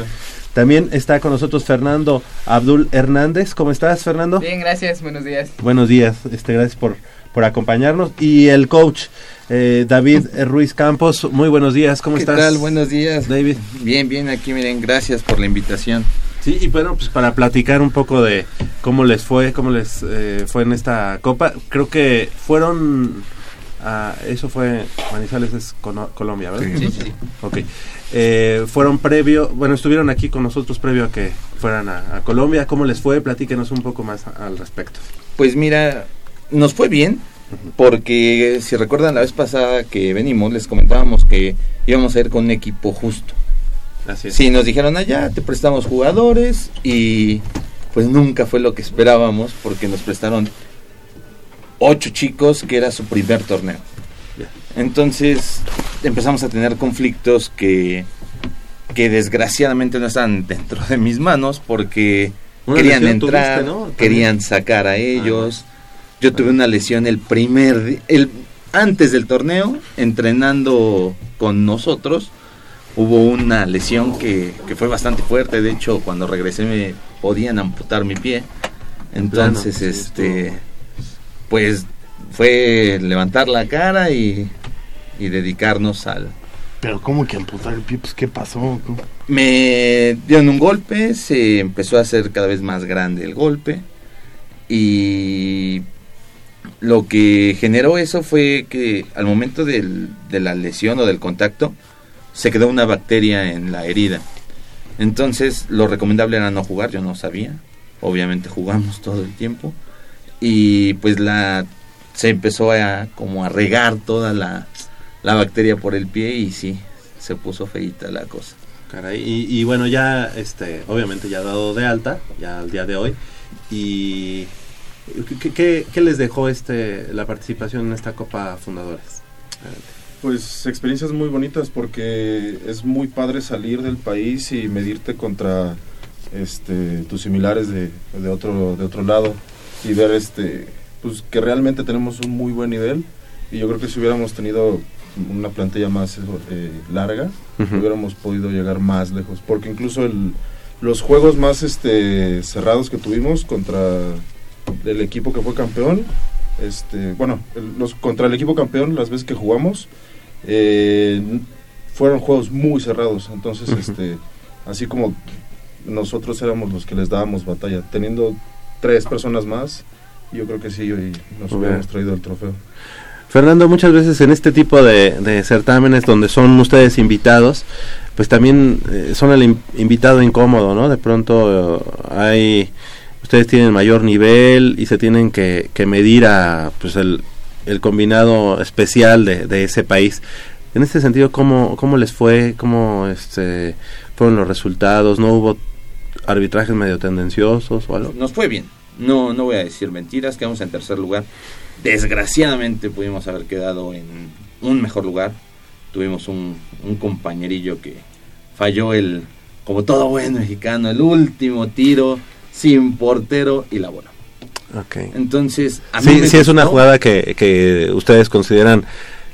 También está con nosotros Fernando Abdul Hernández. ¿Cómo estás, Fernando? Bien, gracias. Buenos días. Buenos días. Este, gracias por, por acompañarnos. Y el coach eh, David Ruiz Campos. Muy buenos días. ¿Cómo ¿Qué estás? tal? Buenos días. David. Bien, bien, aquí miren, gracias por la invitación. Sí, y bueno, pues para platicar un poco de cómo les fue, cómo les eh, fue en esta copa, creo que fueron, a- eso fue, Manizales es Colombia, ¿verdad? Sí, sí, sí. Ok. Eh, fueron previo, bueno, estuvieron aquí con nosotros previo a que fueran a, a Colombia, ¿cómo les fue? Platíquenos un poco más al respecto. Pues mira, nos fue bien, porque si recuerdan la vez pasada que venimos, les comentábamos que íbamos a ir con un equipo justo. Así es. Sí, nos dijeron allá, te prestamos jugadores y pues nunca fue lo que esperábamos porque nos prestaron ocho chicos que era su primer torneo. Entonces empezamos a tener conflictos que, que desgraciadamente no están dentro de mis manos porque Una querían entrar, tuviste, ¿no? También. querían sacar a ellos. Yo tuve una lesión el primer el antes del torneo entrenando con nosotros hubo una lesión que, que fue bastante fuerte. De hecho, cuando regresé me podían amputar mi pie. Entonces, este, pues fue levantar la cara y, y dedicarnos al, Pero ¿cómo que amputar el pie? Pues ¿qué pasó? Me dieron un golpe, se empezó a hacer cada vez más grande el golpe y lo que generó eso fue que al momento del- de la lesión o del contacto se quedó una bacteria en la herida. Entonces lo recomendable era no jugar, yo no sabía. Obviamente jugamos todo el tiempo y pues la se empezó a como a regar toda la, la bacteria por el pie y sí, se puso feita la cosa. Caray, y, bueno, ya, este, obviamente ya dado de alta, ya al día de hoy, y ¿qué, qué, qué les dejó este la participación en esta Copa Fundadores? Pues experiencias muy bonitas porque es muy padre salir del país y medirte contra este tus similares de, de otro de otro lado y ver este pues que realmente tenemos un muy buen nivel y yo creo que si hubiéramos tenido una plantilla más eh, larga Ujú. hubiéramos podido llegar más lejos porque incluso el, los juegos más este cerrados que tuvimos contra el equipo que fue campeón este bueno el- los contra el equipo campeón las veces que jugamos eh, fueron juegos muy cerrados entonces Ujú. este así como nosotros éramos los que les dábamos batalla teniendo tres personas más yo creo que sí hoy nos Muy hubiéramos traído el trofeo Fernando, muchas veces en este tipo de, de certámenes donde son ustedes invitados, pues también eh, son el in- invitado incómodo, ¿no? De pronto eh, hay, ustedes tienen mayor nivel y se tienen que, que medir a, pues el, el combinado especial de, de ese país. En este sentido, ¿cómo, cómo les fue? ¿Cómo este, fueron los resultados? ¿No hubo arbitrajes medio tendenciosos o algo? Nos fue bien. No, no voy a decir mentiras, quedamos en tercer lugar. Desgraciadamente pudimos haber quedado en un mejor lugar. Tuvimos un, un compañerillo que falló el, como todo buen mexicano, el último tiro sin portero y la bola. Okay. Entonces, a mí Sí, sí es una jugada que, que ustedes consideran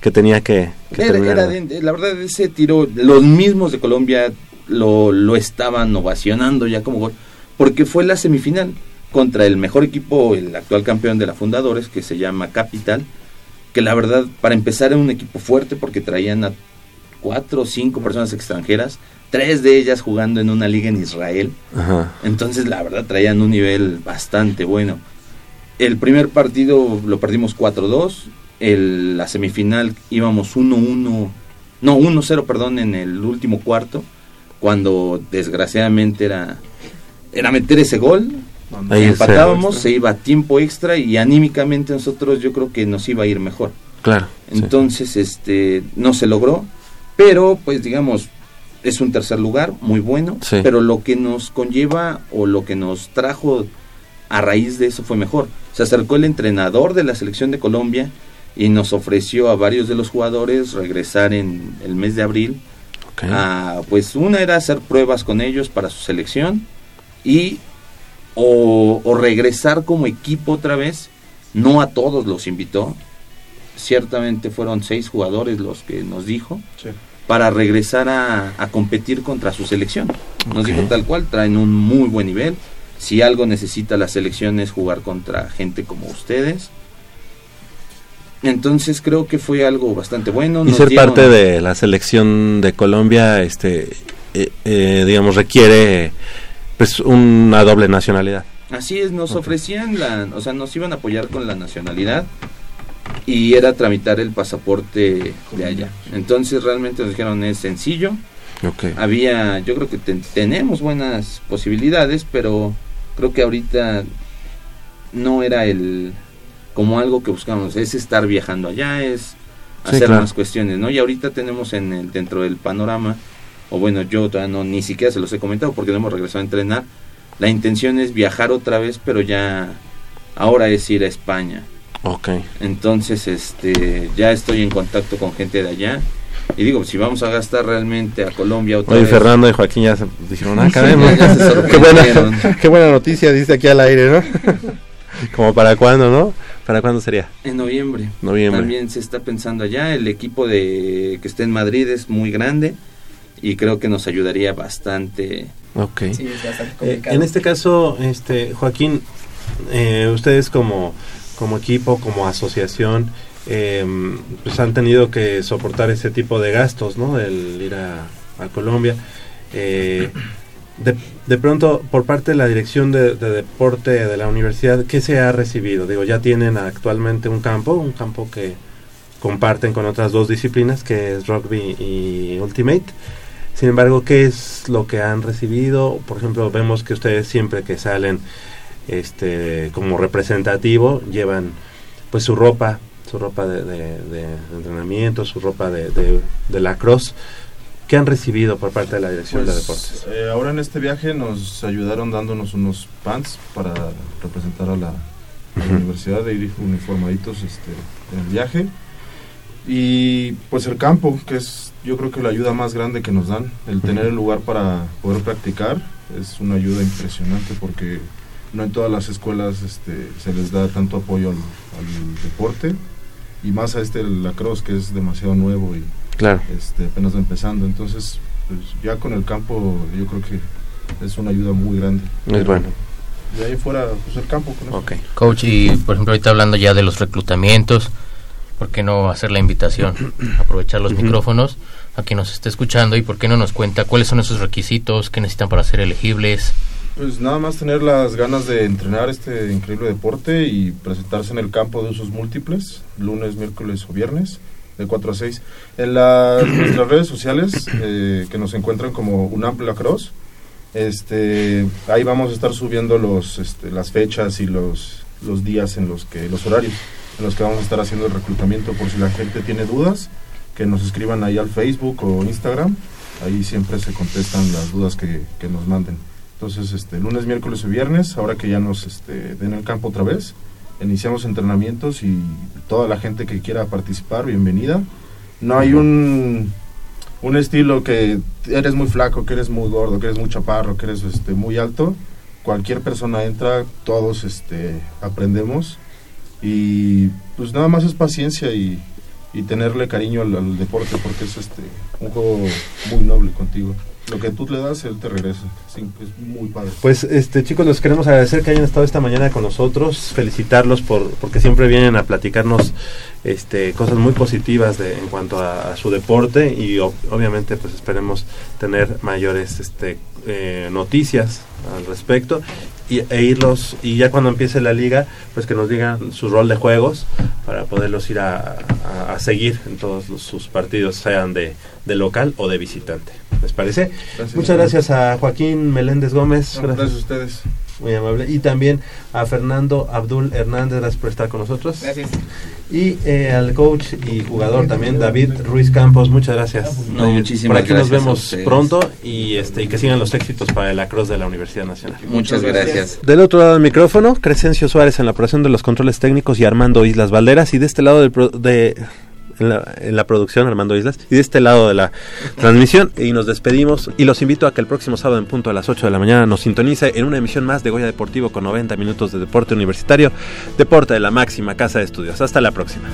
que tenía que, que Era- terminar. era de- la verdad, ese tiro, los mismos de Colombia lo, lo estaban ovacionando ya como gol, porque fue la semifinal contra el mejor equipo, el actual campeón de la Fundadores, que se llama Capital, que la verdad, para empezar, era un equipo fuerte porque traían a cuatro o cinco personas extranjeras, tres de ellas jugando en una liga en Israel. Ajá. Entonces, la verdad, traían un nivel bastante bueno. El primer partido lo perdimos 4-2. El- La semifinal íbamos 1-1, no, 1-0, perdón, en el último cuarto. Cuando desgraciadamente era, era meter ese gol. Ahí empatábamos, se iba a tiempo extra y anímicamente nosotros yo creo que nos iba a ir mejor. Claro. sí. Entonces, este, no se logró, pero pues digamos, es un tercer lugar muy bueno, Sí. pero lo que nos conlleva o lo que nos trajo a raíz de eso fue mejor. Se acercó el entrenador de la selección de Colombia y nos ofreció a varios de los jugadores regresar en el mes de abril. Ok. a, pues una era hacer pruebas con ellos para su selección y o, o regresar como equipo otra vez. No a todos los invitó. Ciertamente fueron seis jugadores los que nos dijo para regresar a, a competir contra su selección. Nos dijo tal cual, traen un muy buen nivel. Si algo necesita la selección es jugar contra gente como ustedes. Entonces creo que fue algo bastante bueno. y Nos ser dieron- parte de la selección de Colombia, este, eh, eh, digamos, requiere pues una doble nacionalidad. Así es, nos ofrecían la, o sea, nos iban a apoyar con la nacionalidad y era tramitar el pasaporte de allá. Entonces realmente nos dijeron es sencillo. Había, yo creo que ten- tenemos buenas posibilidades, pero creo que ahorita no era el como algo que buscamos, es estar viajando allá, es Sí, hacer claro. más cuestiones, ¿no? Y ahorita tenemos en el dentro del panorama o bueno, yo todavía no ni siquiera se los he comentado porque no hemos regresado a entrenar. La intención es viajar otra vez, pero ya ahora es ir a España. Ok. Entonces, este, ya estoy en contacto con gente de allá. Y digo, si vamos a gastar realmente a Colombia otra Oye, vez. Fernando y Joaquín ya se dijeron, ah, ya- se qué, buena, qué buena noticia, dice aquí al aire, ¿no? Como para cuándo, ¿no? ¿Para cuándo sería? En noviembre. Noviembre. También se está pensando allá. El equipo de que esté en Madrid es muy grande y creo que nos ayudaría bastante. Ok. Sí, es bastante Eh, en este caso, este Joaquín, eh, ustedes como, como equipo, como asociación, eh, pues han tenido que soportar ese tipo de gastos, ¿no? El ir a, Colombia. Eh, de, de pronto, por parte de la Dirección de Deporte de la universidad, ¿qué se ha recibido? Digo, ya tienen actualmente un campo, un campo que comparten con otras dos disciplinas, que es rugby y ultimate. Sin embargo, ¿qué es lo que han recibido? Por ejemplo, vemos que ustedes siempre que salen este como representativo llevan pues su ropa, su ropa de, de- de entrenamiento, su ropa de, de, de lacrosse. ¿Qué han recibido por parte de la Dirección de Pues, Deportes? eh, ahora en este viaje nos ayudaron dándonos unos pants para representar a la, a la universidad, de ir uniformaditos este, en el viaje. Y pues el campo, que es yo creo que la ayuda más grande que nos dan, el tener el lugar para poder practicar, es una ayuda impresionante porque no en todas las escuelas este, se les da tanto apoyo al, al deporte y más a este el lacrosse que es demasiado nuevo y Claro. este, apenas va empezando. Entonces, pues, ya con el campo, yo creo que es una ayuda muy grande. Es bueno. De ahí fuera, pues el campo con eso. Coach, y por ejemplo, ahorita hablando ya de los reclutamientos, ¿por qué no hacer la invitación? Aprovechar los micrófonos a quien nos esté escuchando y por qué no nos cuenta cuáles son esos requisitos que necesitan para ser elegibles. Pues nada más tener las ganas de entrenar este increíble deporte y presentarse en el campo de usos múltiples, lunes, miércoles o viernes, de 4 a 6. En la- nuestras redes sociales, eh, que nos encuentran como UNAM Lacrosse, este, ahí vamos a estar subiendo los, este, las fechas y los, los días en los que, los horarios en los que vamos a estar haciendo el reclutamiento por si la gente tiene dudas, que nos escriban ahí al Facebook o Instagram, ahí siempre se contestan las dudas que, que nos manden. Entonces, este, lunes, miércoles y viernes, ahora que ya nos este, den el campo otra vez, iniciamos entrenamientos y toda la gente que quiera participar, bienvenida. No hay un, un estilo que eres muy flaco, que eres muy gordo, que eres muy chaparro, que eres este, muy alto. Cualquier persona entra, todos este, aprendemos y pues nada más es paciencia y, tenerle cariño al, al deporte porque es este un juego muy noble contigo. Lo que tú le das, él te regresa. Es muy padre. Pues este chicos, les queremos agradecer que hayan estado esta mañana con nosotros, felicitarlos por porque siempre vienen a platicarnos este cosas muy positivas de en cuanto a, a su deporte y ob- obviamente pues esperemos tener mayores este eh, noticias al respecto y, e irlos y ya cuando empiece la liga pues que nos digan su rol de juegos para poderlos ir a, a- a seguir en todos los- sus partidos sean de, de local o de visitante ¿les parece? Gracias. Muchas gracias a Joaquín Meléndez Gómez No, gracias. gracias a ustedes. Muy amable. Y también a Fernando Abdul Hernández, gracias por estar con nosotros. Gracias. Y eh, al coach y jugador también, David Ruiz Campos, muchas gracias. No, muchísimas Por aquí nos gracias a vemos pronto y, este, y que sigan los éxitos para el Across de la Universidad Nacional. Muchas gracias. Del otro lado del micrófono, Crescencio Suárez en la operación de los controles técnicos y Armando Islas Valderas. Y de este lado del pro- de, en la, producción Armando Islas y de este lado de la transmisión. Y nos despedimos y los invito a que el próximo sábado en punto a las 8 de la mañana nos sintonice en una emisión más de Goya Deportivo con 90 minutos de deporte universitario, deporte de la máxima casa de estudios. Hasta la próxima.